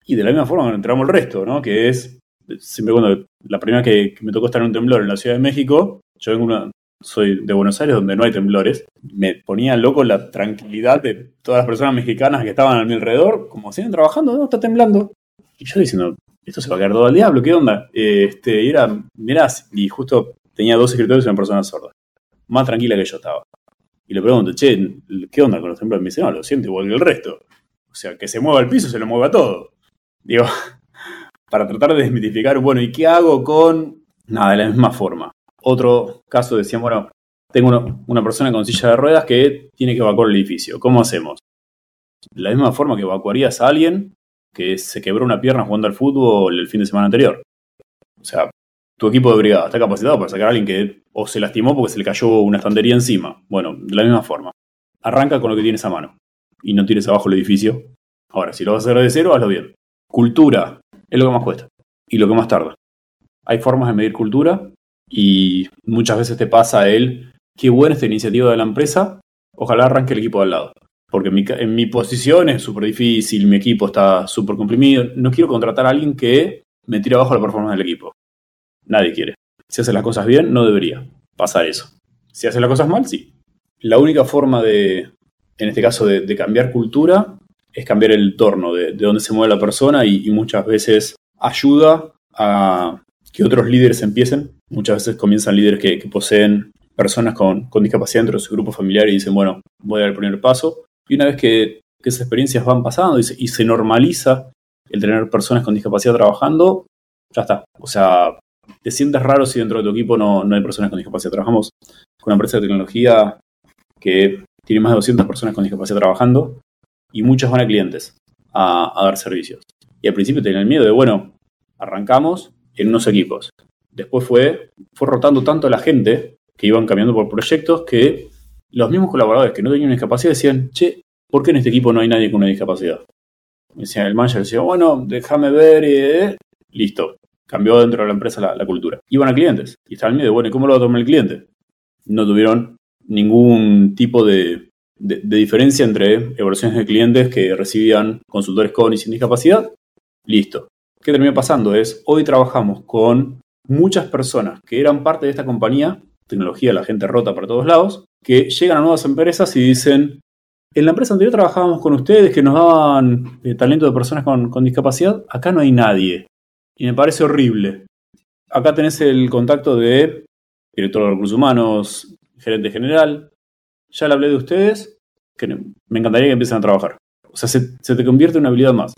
Y de la misma forma entramos el resto, ¿no? Que es, siempre cuando, la primera que, que me tocó estar en un temblor en la Ciudad de México, yo vengo una, soy de Buenos Aires donde no hay temblores. Me ponía loco la tranquilidad de todas las personas mexicanas que estaban a mi alrededor, como siguen trabajando, no, está temblando. Y yo diciendo, esto se va a quedar todo al diablo, ¿qué onda? Este, y era, mirá, y justo tenía dos escritores y una persona sorda. Más tranquila que yo estaba. Y le pregunto, che, ¿qué onda con los temblores? Me dice, no, lo siento igual que el resto. O sea, que se mueva el piso, se lo mueva todo. Digo, para tratar de desmitificar, bueno, ¿y qué hago con...? Nada, de la misma forma. Otro caso decían, bueno, tengo una persona con silla de ruedas que tiene que evacuar el edificio. ¿Cómo hacemos? De la misma forma que evacuarías a alguien que se quebró una pierna jugando al fútbol el fin de semana anterior. O sea, tu equipo de brigada está capacitado para sacar a alguien que o se lastimó porque se le cayó una estantería encima. Bueno, de la misma forma. Arranca con lo que tienes a mano y no tires abajo el edificio. Ahora, si lo vas a hacer de cero, hazlo bien. Cultura es lo que más cuesta y lo que más tarda. Hay formas de medir cultura y muchas veces te pasa el qué buena esta iniciativa de la empresa, ojalá arranque el equipo de al lado. Porque en mi, en mi posición es súper difícil, mi equipo está súper comprimido. No quiero contratar a alguien que me tire abajo la performance del equipo. Nadie quiere. Si hace las cosas bien, no debería pasar eso. Si hace las cosas mal, sí. La única forma de, en este caso, de, cambiar cultura es cambiar el torno de, de dónde se mueve la persona y, muchas veces ayuda a que otros líderes empiecen. Muchas veces comienzan líderes que, poseen personas con, discapacidad dentro de su grupo familiar y dicen, bueno, voy a dar el primer paso. Y una vez que, esas experiencias van pasando y se, normaliza el tener personas con discapacidad trabajando, ya está. O sea, te sientes raro si dentro de tu equipo no, no hay personas con discapacidad. Trabajamos con una empresa de tecnología que tiene más de 200 personas con discapacidad trabajando y muchas van a clientes a, dar servicios. Y al principio tenían el miedo de, bueno, arrancamos en unos equipos. Después fue, fue rotando tanto la gente que iban cambiando por proyectos que los mismos colaboradores que no tenían discapacidad decían, che, ¿por qué en este equipo no hay nadie con una discapacidad? Decía, el manager decía, bueno, déjame ver, eh, listo. Cambió dentro de la empresa la, cultura. Iban a clientes y estaba el miedo, bueno, ¿y cómo lo va a tomar el cliente? No tuvieron ningún tipo de, diferencia entre evaluaciones de clientes que recibían consultores con y sin discapacidad. Listo. ¿Qué termina pasando? Es, hoy trabajamos con muchas personas que eran parte de esta compañía, tecnología, la gente rota para todos lados, que llegan a nuevas empresas y dicen, en la empresa anterior trabajábamos con ustedes que nos daban eh, talento de personas con, con discapacidad, acá no hay nadie. Y me parece horrible. Acá tenés el contacto de director de recursos humanos, gerente general, ya le hablé de ustedes, que me encantaría que empiecen a trabajar. O sea, se, te convierte en una habilidad más.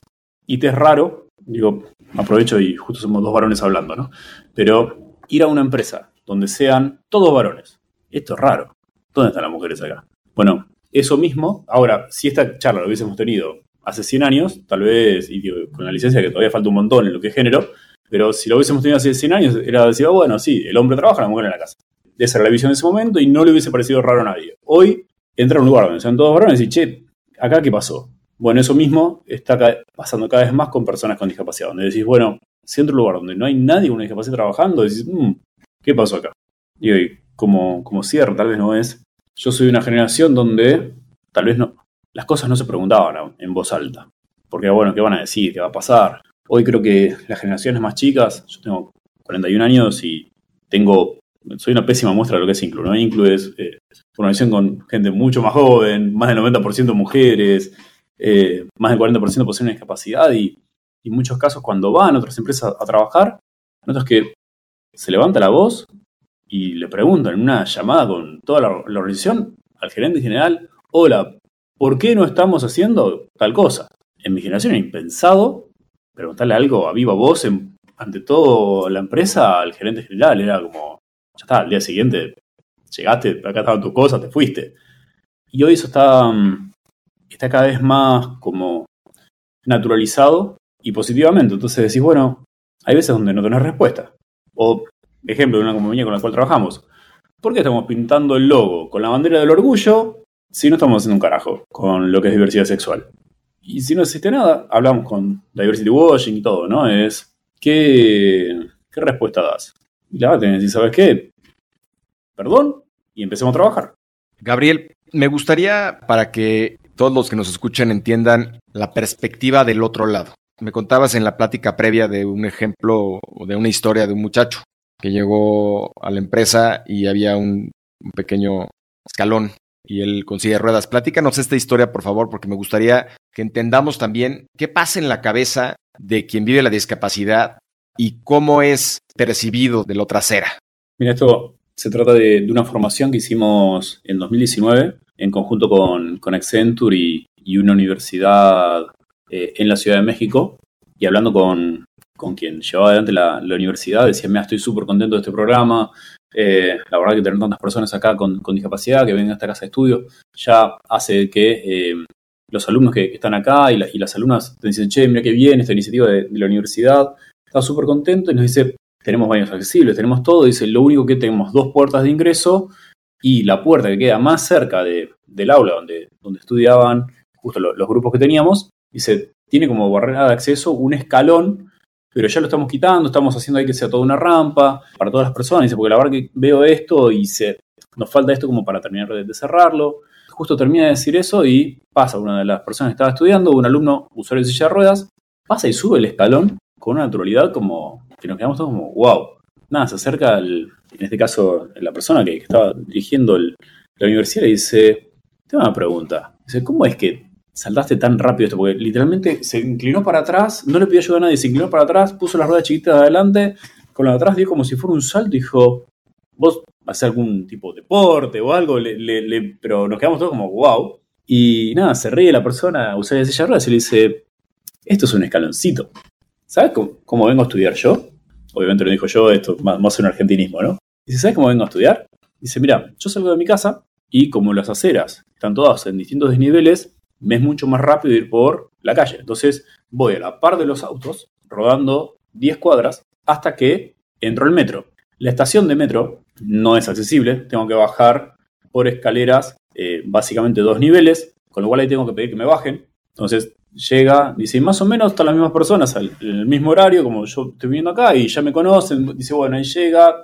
Y te es raro, digo, aprovecho y justo somos dos varones hablando, ¿no? Pero ir a una empresa donde sean todos varones, esto es raro. ¿Dónde están las mujeres acá? Bueno, eso mismo, ahora, si esta charla lo hubiésemos tenido hace 100 años, tal vez, y con la licencia que todavía falta un montón en lo que es género, pero si lo hubiésemos tenido hace 100 años, era decir, oh, bueno, sí, el hombre trabaja, la mujer en la casa esa era la visión de ese momento y no le hubiese parecido raro a nadie. Hoy entra a un lugar donde sean todos varones y che, ¿acá qué pasó? Bueno, eso mismo está pasando cada vez más con personas con discapacidad, donde decís, bueno, si un lugar donde no hay nadie con discapacidad trabajando, decís, mmm, ¿qué pasó acá? Y hoy, como, como cierre, tal vez no es. Yo soy de una generación donde tal vez no, las cosas no se preguntaban en voz alta. Porque, bueno, ¿qué van a decir? ¿Qué va a pasar? Hoy creo que las generaciones más chicas, yo tengo 41 años y tengo soy una pésima muestra de lo que es Inclu. ¿no? Inclu es eh, formación con gente mucho más joven, más del 90% mujeres, eh, más del 40% poseen discapacidad y, en muchos casos cuando van a otras empresas a, trabajar, notas que se levanta la voz y le preguntan en una llamada con toda la, organización al gerente general, hola, ¿por qué no estamos haciendo tal cosa? En mi generación era impensado preguntarle algo a viva voz ante todo la empresa al gerente general, era como, ya está, al día siguiente llegaste, acá estaban tus cosas, te fuiste. Y hoy eso está, mm, está cada vez más como naturalizado y positivamente. Entonces decís, bueno, hay veces donde no tenés respuesta. O, ejemplo de una compañía con la cual trabajamos. ¿Por qué estamos pintando el logo con la bandera del orgullo si no estamos haciendo un carajo con lo que es diversidad sexual? Y si no existe nada, hablamos con diversity washing y todo, ¿no? Es, ¿qué, qué respuesta das? Y la vas a decir, ¿sabes qué? Perdón, y empecemos a trabajar. Gabriel, me gustaría para que todos los que nos escuchen entiendan la perspectiva del otro lado. Me contabas en la plática previa de un ejemplo o de una historia de un muchacho que llegó a la empresa y había un pequeño escalón y él consigue ruedas. Platícanos esta historia, por favor, porque me gustaría que entendamos también qué pasa en la cabeza de quien vive la discapacidad y cómo es percibido de lo trasera. Mira, esto se trata de, una formación que hicimos en 2019 en conjunto con, con Accenture y, una universidad eh, en la Ciudad de México. Y hablando con, con quien llevaba adelante la, la universidad, decía, mira, estoy súper contento de este programa, eh, la verdad que tener tantas personas acá con, discapacidad que vengan a esta casa de estudio ya hace que eh, los alumnos que, están acá y, las alumnas te dicen, che, mira qué bien esta iniciativa de, la universidad, está súper contento y nos dice, tenemos baños accesibles, tenemos todo, dice, lo único que tenemos dos puertas de ingreso y la puerta que queda más cerca del aula donde, donde estudiaban justo los grupos que teníamos, dice, tiene como barrera de acceso un escalón pero ya lo estamos quitando, estamos haciendo ahí que sea toda una rampa para todas las personas, dice, porque la verdad que veo esto y se, nos falta esto como para terminar de, cerrarlo. Justo termina de decir eso y pasa una de las personas que estaba estudiando, un alumno usuario de silla de ruedas, pasa y sube el escalón con una naturalidad como que nos quedamos todos como, wow. Nada, se acerca, en este caso, la persona que, estaba dirigiendo la universidad y dice, tengo una pregunta. Dice, ¿cómo es que saltaste tan rápido esto? Porque literalmente se inclinó para atrás, no le pidió ayuda a nadie, se inclinó para atrás, puso la rueda chiquita de adelante, con la de atrás dio como si fuera un salto y dijo, vos haces algún tipo de deporte o algo, pero nos quedamos todos como, wow. Y nada, se ríe la persona, usa de silla ruedas y le dice, esto es un escaloncito. ¿Sabes cómo, vengo a estudiar yo? Obviamente lo dijo yo, esto más, un argentinismo, ¿no? Dice, ¿sabes cómo vengo a estudiar? Dice, mira, yo salgo de mi casa y como las aceras están todas en distintos desniveles, me es mucho más rápido ir por la calle. Entonces voy a la par de los autos, rodando 10 cuadras, hasta que entro al metro. La estación de metro no es accesible, tengo que bajar por escaleras, eh, básicamente dos niveles, con lo cual ahí tengo que pedir que me bajen. Entonces llega, dice, más o menos están las mismas personas en el mismo horario, como yo estoy viviendo acá, y ya me conocen, dice, bueno, ahí llega,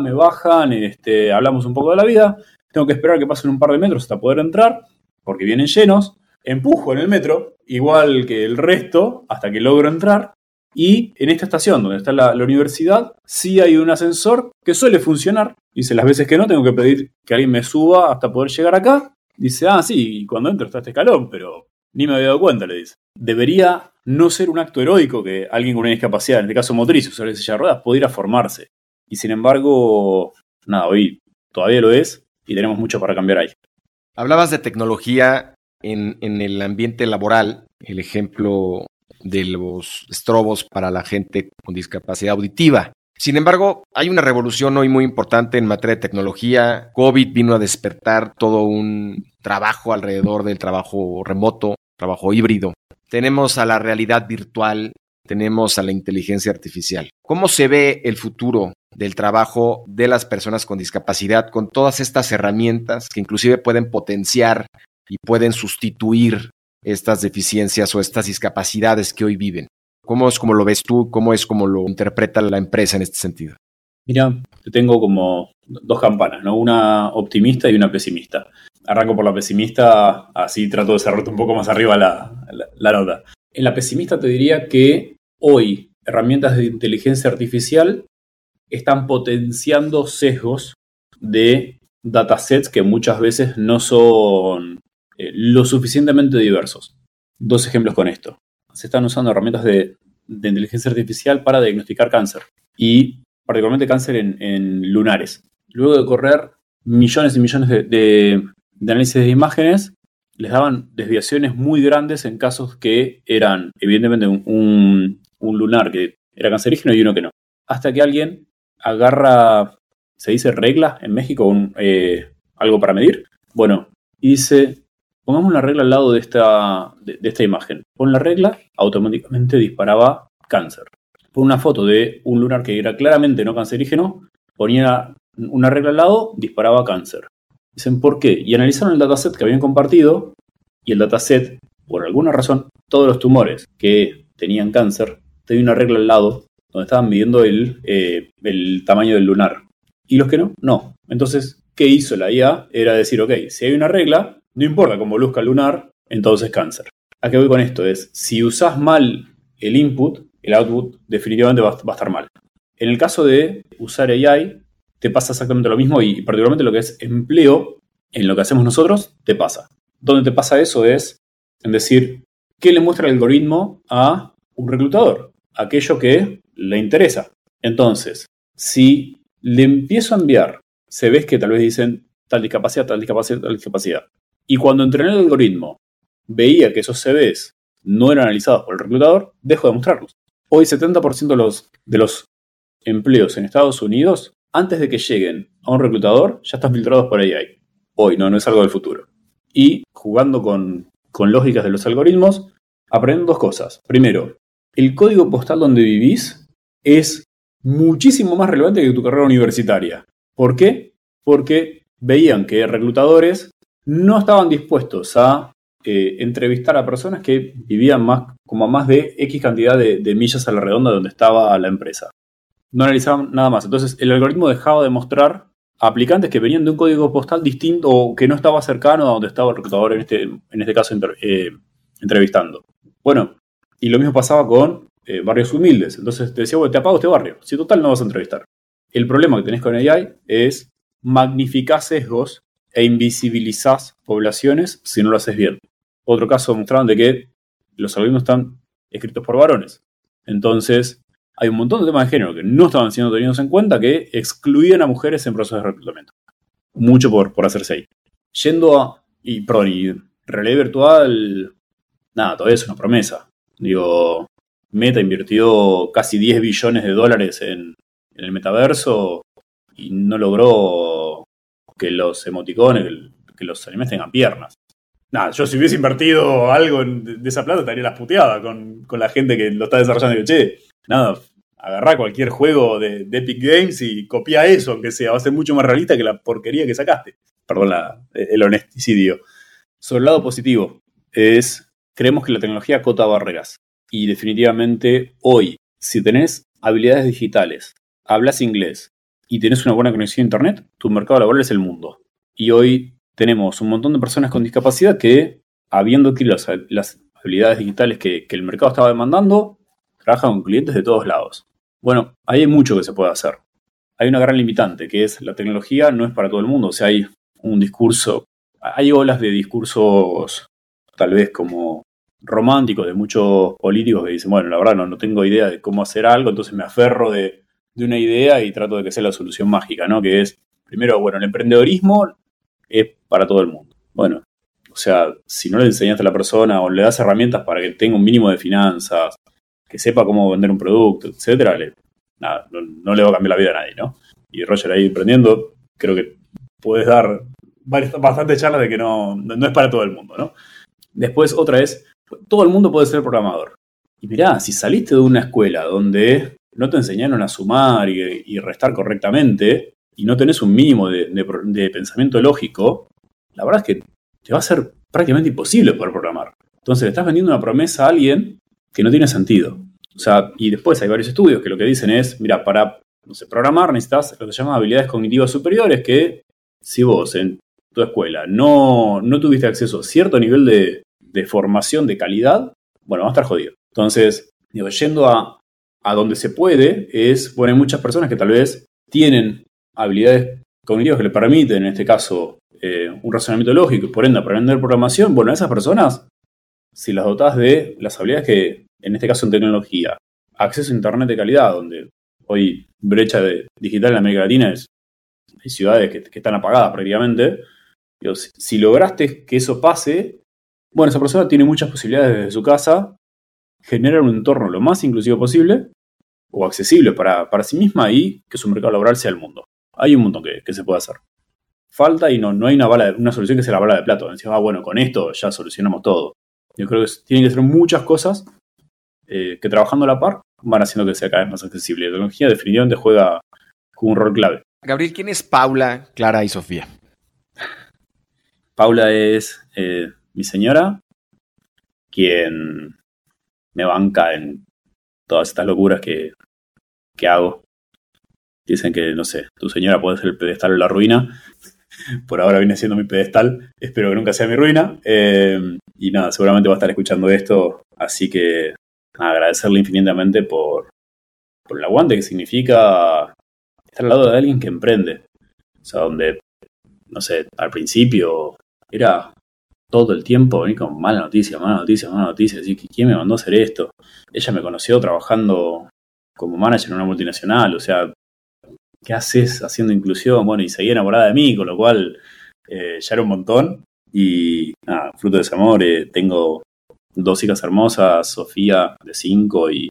me bajan, este, hablamos un poco de la vida, tengo que esperar que pasen un par de metros hasta poder entrar, porque vienen llenos, empujo en el metro, igual que el resto, hasta que logro entrar. Y en esta estación donde está la, universidad, sí hay un ascensor que suele funcionar. Dice, las veces que no, tengo que pedir que alguien me suba hasta poder llegar acá. Dice, ah, sí, y cuando entro está este escalón, pero ni me había dado cuenta, le dice. Debería no ser un acto heroico que alguien con una discapacidad, en este caso motriz, o de silla de ruedas, pudiera formarse. Y sin embargo, nada, hoy todavía lo es y tenemos mucho para cambiar ahí. Hablabas de tecnología en, el ambiente laboral, el ejemplo de los estrobos para la gente con discapacidad auditiva. Sin embargo, hay una revolución hoy muy importante en materia de tecnología. COVID vino a despertar todo un trabajo alrededor del trabajo remoto, trabajo híbrido. Tenemos a la realidad virtual, tenemos a la inteligencia artificial. ¿Cómo se ve el futuro del trabajo de las personas con discapacidad con todas estas herramientas que inclusive pueden potenciar y pueden sustituir estas deficiencias o estas discapacidades que hoy viven. ¿Cómo es como lo ves tú? ¿Cómo es como lo interpreta la empresa en este sentido? Mira, tengo como dos campanas, ¿no? Una optimista y una pesimista. Arranco por la pesimista, así trato de cerrarte un poco más arriba la, la nota. En la pesimista te diría que hoy herramientas de inteligencia artificial están potenciando sesgos de datasets que muchas veces no son eh, lo suficientemente diversos. Dos ejemplos con esto. Se están usando herramientas de, inteligencia artificial para diagnosticar cáncer y particularmente cáncer en, lunares. Luego de correr millones y millones de, análisis de imágenes, les daban desviaciones muy grandes en casos que eran evidentemente un, lunar que era cancerígeno y uno que no. Hasta que alguien agarra, se dice regla en México, eh, algo para medir. Bueno, dice, Pongamos una regla al lado de esta, de, esta imagen. Pon la regla, automáticamente disparaba cáncer. Pon una foto de un lunar que era claramente no cancerígeno, ponía una regla al lado, disparaba cáncer. Dicen, ¿por qué? Y analizaron el dataset que habían compartido y el dataset, por alguna razón, todos los tumores que tenían cáncer, tenía una regla al lado donde estaban midiendo el, eh, tamaño del lunar. Y los que no, no. Entonces, ¿qué hizo la IA? Era decir, ok, si hay una regla, no importa cómo luzca el lunar, entonces cáncer. ¿A qué voy con esto? Es, si usas mal el input, el output definitivamente va, a estar mal. En el caso de usar AI, te pasa exactamente lo mismo y particularmente lo que es empleo, en lo que hacemos nosotros, te pasa. Donde te pasa eso es en decir, ¿qué le muestra el algoritmo a un reclutador? Aquello que le interesa. Entonces, si le empiezo a enviar CVs que tal vez dicen tal discapacidad, tal discapacidad, tal discapacidad, y cuando entrené el algoritmo veía que esos CVs no eran analizados por el reclutador, dejo de mostrarlos. Hoy 70% de los, de los empleos en Estados Unidos, antes de que lleguen a un reclutador, ya están filtrados por AI. Hoy, no, no es algo del futuro. Y jugando con, con lógicas de los algoritmos, aprenden dos cosas. Primero, el código postal donde vivís es muchísimo más relevante que tu carrera universitaria. ¿Por qué? Porque veían que reclutadores no estaban dispuestos a eh, entrevistar a personas que vivían más, como a más de X cantidad de, millas a la redonda donde estaba la empresa. No analizaban nada más. Entonces el algoritmo dejaba de mostrar aplicantes que venían de un código postal distinto o que no estaba cercano a donde estaba el reclutador en este, en este caso eh, entrevistando. Bueno, y lo mismo pasaba con eh, barrios humildes. Entonces te decía, bueno, te apago este barrio. Si total no vas a entrevistar. El problema que tenés con AI es magnificar sesgos e invisibilizás poblaciones si no lo haces bien. Otro caso mostraron de que los algoritmos están escritos por varones. Entonces, hay un montón de temas de género que no estaban siendo tenidos en cuenta que excluían a mujeres en procesos de reclutamiento. Mucho por, por hacerse ahí. Yendo a. Y, perdón, y realidad virtual. Nada, todavía es una promesa. Digo, Meta invirtió casi 10 billones de dólares en, en el metaverso y no logró que los emoticones, que los animes tengan piernas nada, yo si hubiese invertido algo de esa plata estaría las puteadas con, la gente que lo está desarrollando. Digo, che, nada, agarrá cualquier juego de, Epic Games y copia eso, aunque sea, va a ser mucho más realista que la porquería que sacaste. Perdón el honesticidio. Sobre el lado positivo, es, creemos que la tecnología acota barreras. Y definitivamente hoy, si tenés habilidades digitales, hablas inglés y tenés una buena conexión a Internet, tu mercado laboral es el mundo. Y hoy tenemos un montón de personas con discapacidad que, habiendo adquirido las, habilidades digitales que, el mercado estaba demandando, trabajan con clientes de todos lados. Bueno, hay mucho que se puede hacer. Hay una gran limitante, que es la tecnología no es para todo el mundo. O sea, hay un discurso, hay olas de discursos tal vez como románticos de muchos políticos que dicen, bueno, la verdad no, no tengo idea de cómo hacer algo, entonces me aferro de, de, una idea y trato de que sea la solución mágica, ¿no? Que es, primero, bueno, el emprendedorismo es para todo el mundo. Bueno, o sea, si no le enseñaste a la persona o le das herramientas para que tenga un mínimo de finanzas, que sepa cómo vender un producto, etcétera, nada, no, le va a cambiar la vida a nadie, ¿no? Y Roger ahí aprendiendo, creo que puedes dar bastante charlas de que no, no es para todo el mundo, ¿no? Después, otra es, todo el mundo puede ser programador. Y mirá, si saliste de una escuela donde no te enseñaron a sumar y restar correctamente, y no tenés un mínimo de, pensamiento lógico, la verdad es que te va a ser prácticamente imposible poder programar. Entonces le estás vendiendo una promesa a alguien que no tiene sentido. O sea, y después hay varios estudios que lo que dicen es, mira, para no sé, programar necesitas lo que se llama habilidades cognitivas superiores, que si vos en tu escuela no, no tuviste acceso a cierto nivel de, de formación de calidad, bueno, va a estar jodido. Entonces, digo, yendo a, a donde se puede, es, bueno, hay muchas personas que tal vez tienen habilidades cognitivas que le permiten, en este caso, eh, un razonamiento lógico y por ende aprender programación, bueno, a esas personas, si las dotas de las habilidades que, en este caso en tecnología, acceso a Internet de calidad, donde hoy brecha de, digital en América Latina es, hay ciudades que, están apagadas prácticamente, si, lograste que eso pase, bueno, esa persona tiene muchas posibilidades desde su casa generar un entorno lo más inclusivo posible o accesible para, para sí misma y que su mercado laboral sea el mundo. Hay un montón que, se puede hacer. Falta y no, no hay una, bala, una solución que sea la bala de plato. Decimos, ah, bueno, con esto ya solucionamos todo. Yo creo que tienen que ser muchas cosas eh, que trabajando a la par van haciendo que sea cada vez más accesible. La tecnología definitivamente juega un rol clave. Gabriel, ¿quién es Paula, Clara y Sofía? Paula es eh, mi señora, quien me banca en todas estas locuras que, que hago. Dicen que, no sé, tu señora puede ser el pedestal o la ruina. Por ahora viene siendo mi pedestal. Espero que nunca sea mi ruina. Eh, y nada, seguramente va a estar escuchando esto. Así que agradecerle infinitamente por, por el aguante que significa estar al lado de alguien que emprende. O sea, donde, no sé, al principio era todo el tiempo venir con mala noticia, mala noticia, mala noticia, decir, ¿quién me mandó a hacer esto? Ella me conoció trabajando como manager en una multinacional, o sea, ¿qué haces haciendo inclusión? Bueno, y seguía enamorada de mí, con lo cual eh, ya era un montón. Y nada, fruto de ese amor, eh, tengo dos hijas hermosas, Sofía de 5 y,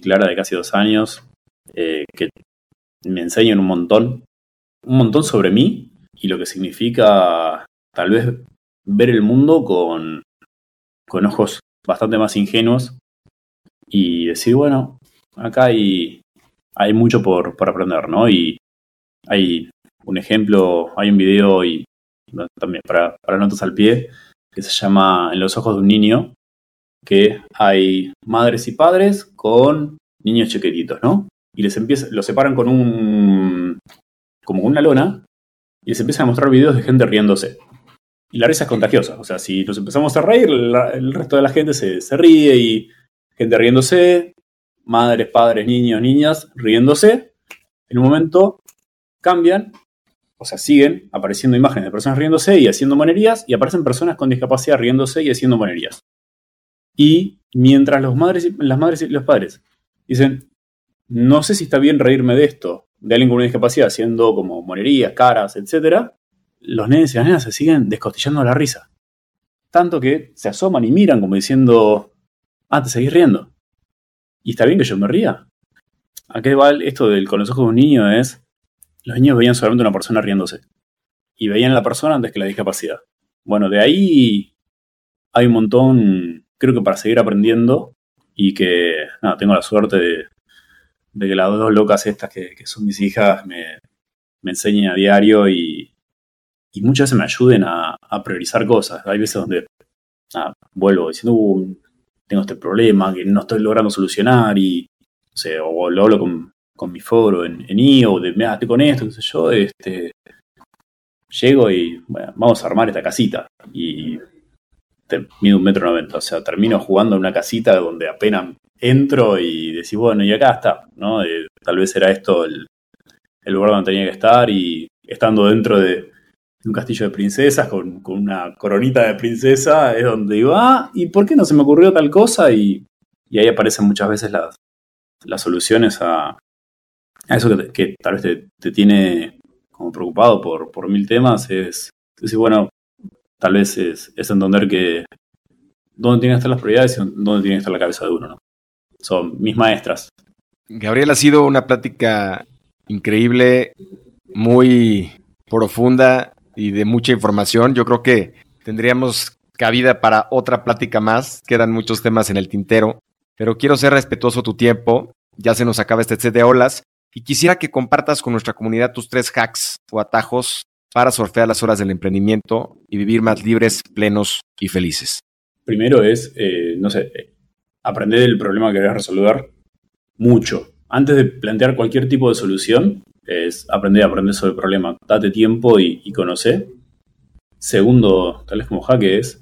Clara de casi dos años, eh, que me enseñan un montón, un montón sobre mí y lo que significa tal vez ver el mundo con, con ojos bastante más ingenuos y decir, bueno, acá hay, hay mucho por, por aprender, ¿no? Y hay un ejemplo, hay un video y también para, para notas al pie que se llama En los ojos de un niño, que hay madres y padres con niños chiquititos, ¿no? Y les empieza, los separan con un como una lona y les empiezan a mostrar videos de gente riéndose. Y la risa es contagiosa. O sea, si nos empezamos a reír, el resto de la gente se, se ríe y gente riéndose, madres, padres, niños, niñas riéndose. En un momento cambian, o sea, siguen apareciendo imágenes de personas riéndose y haciendo monerías, y aparecen personas con discapacidad riéndose y haciendo monerías. Y mientras los madres, las madres y los padres dicen, no sé si está bien reírme de esto, de alguien con una discapacidad haciendo como monerías, caras, etc., los nenes y las nenas se siguen descostillando la risa. Tanto que se asoman y miran como diciendo, ah, te seguís riendo. ¿Y está bien que yo me ría? ¿A qué va esto del con los ojos de un niño? Es, los niños veían solamente una persona riéndose. Y veían a la persona antes que la discapacidad. Bueno, de ahí hay un montón, creo que para seguir aprendiendo y que, nada, tengo la suerte de, que las dos locas estas que, son mis hijas me, me enseñen a diario y, y muchas veces me ayuden a, priorizar cosas. Hay veces donde vuelvo diciendo, uh, tengo este problema que no estoy logrando solucionar y, o lo hablo con, mi foro en, en IO, de, mira, estoy con esto, qué sé yo, este, llego y, bueno, vamos a armar esta casita y mido un metro noventa, o sea, termino jugando en una casita donde apenas entro y decís, bueno, y acá está, ¿no? Eh, tal vez era esto el lugar donde tenía que estar y estando dentro de, un castillo de princesas con, una coronita de princesa, es donde digo, ah, ¿y por qué no se me ocurrió tal cosa? Y, ahí aparecen muchas veces las, las soluciones a, eso que, tal vez te, tiene como preocupado por, por mil temas, es decir, bueno, tal vez es, entender que dónde tienen que estar las prioridades y dónde tiene que estar la cabeza de uno, ¿no? Son mis maestras. Gabriel, ha sido una plática increíble, muy profunda y de mucha información. Yo creo que tendríamos cabida para otra plática más. Quedan muchos temas en el tintero, pero quiero ser respetuoso tu tiempo. Ya se nos acaba este set de olas y quisiera que compartas con nuestra comunidad tus tres hacks o atajos para surfear las horas del emprendimiento y vivir más libres, plenos y felices. Primero es, eh, no sé, aprender el problema que querés resolver mucho. Antes de plantear cualquier tipo de solución, es aprender aprender sobre el problema. Date tiempo y, y conoce. Segundo, tal vez como jaque, es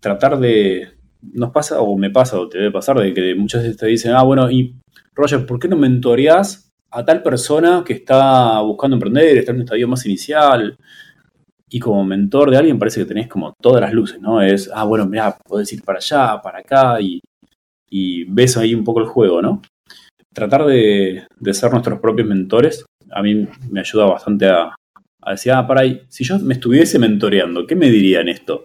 tratar de. Nos pasa, o me pasa, o te debe pasar, de que muchas veces te dicen, ah, bueno, y Roger, ¿por qué no mentoreás a tal persona que está buscando emprender, está en un estadio más inicial? Y como mentor de alguien parece que tenés como todas las luces, ¿no? Es, ah, bueno, mira, podés ir para allá, para acá, y, ves ahí un poco el juego, ¿no? Tratar de ser nuestros propios mentores a mí me ayuda bastante a, decir, ah, para ahí, si yo me estuviese mentoreando, ¿qué me dirían esto?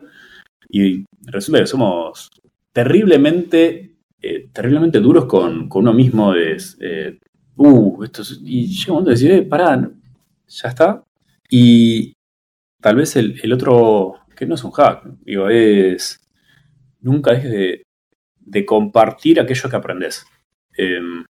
Y resulta que somos terriblemente, eh, terriblemente duros con, uno mismo. Es, eh, uh, esto y llega un momento de decir, eh, pará, ya está. Y tal vez el, otro, que no es un hack, digo, es, nunca dejes de, de compartir aquello que aprendes. Em,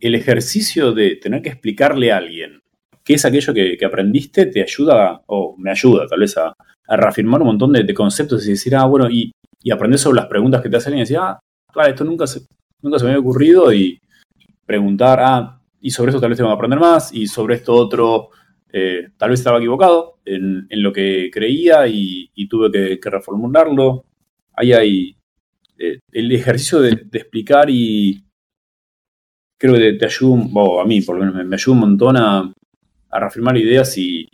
el ejercicio de tener que explicarle a alguien qué es aquello que, aprendiste, te ayuda, o me ayuda tal vez a, reafirmar un montón de, conceptos y decir, ah, bueno, y, y, aprender sobre las preguntas que te hacen y decir, ah, claro, esto nunca se, nunca se me había ocurrido y preguntar, ah, y sobre eso tal vez tengo que aprender más, y sobre esto otro, eh, tal vez estaba equivocado en, lo que creía y, tuve que, reformularlo. Ahí hay eh, el ejercicio de, explicar y creo que te, ayuda, a mí por lo menos me, ayuda un montón a, a reafirmar ideas y,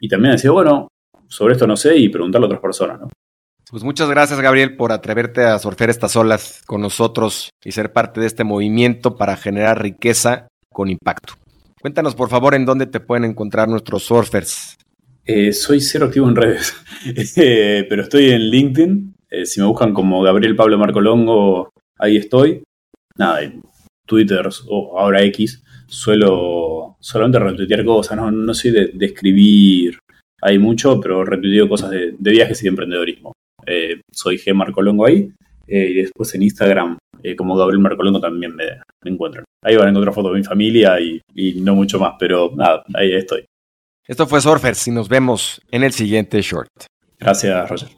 y también decir, bueno, sobre esto no sé y preguntarle a otras personas, ¿no? Pues muchas gracias, Gabriel, por atreverte a surfear estas olas con nosotros y ser parte de este movimiento para generar riqueza con impacto. Cuéntanos, por favor, en dónde te pueden encontrar nuestros surfers. Eh, soy cero activo en redes, eh, pero estoy en LinkedIn. Eh, si me buscan como Gabriel Pablo Marcolongo, ahí estoy. Nada, en Twitter o ahora X, suelo solamente retuitear cosas, no, no soy de, escribir, hay mucho, pero retuiteo cosas de, viajes y de emprendedorismo. soy G Marcolongo ahí, y después en Instagram, como Gabriel Marcolongo también me, encuentran. Ahí van a encontrar fotos de mi familia y, y no mucho más, pero nada, ahí estoy. Esto fue Surfers y nos vemos en el siguiente short. Gracias, Roger.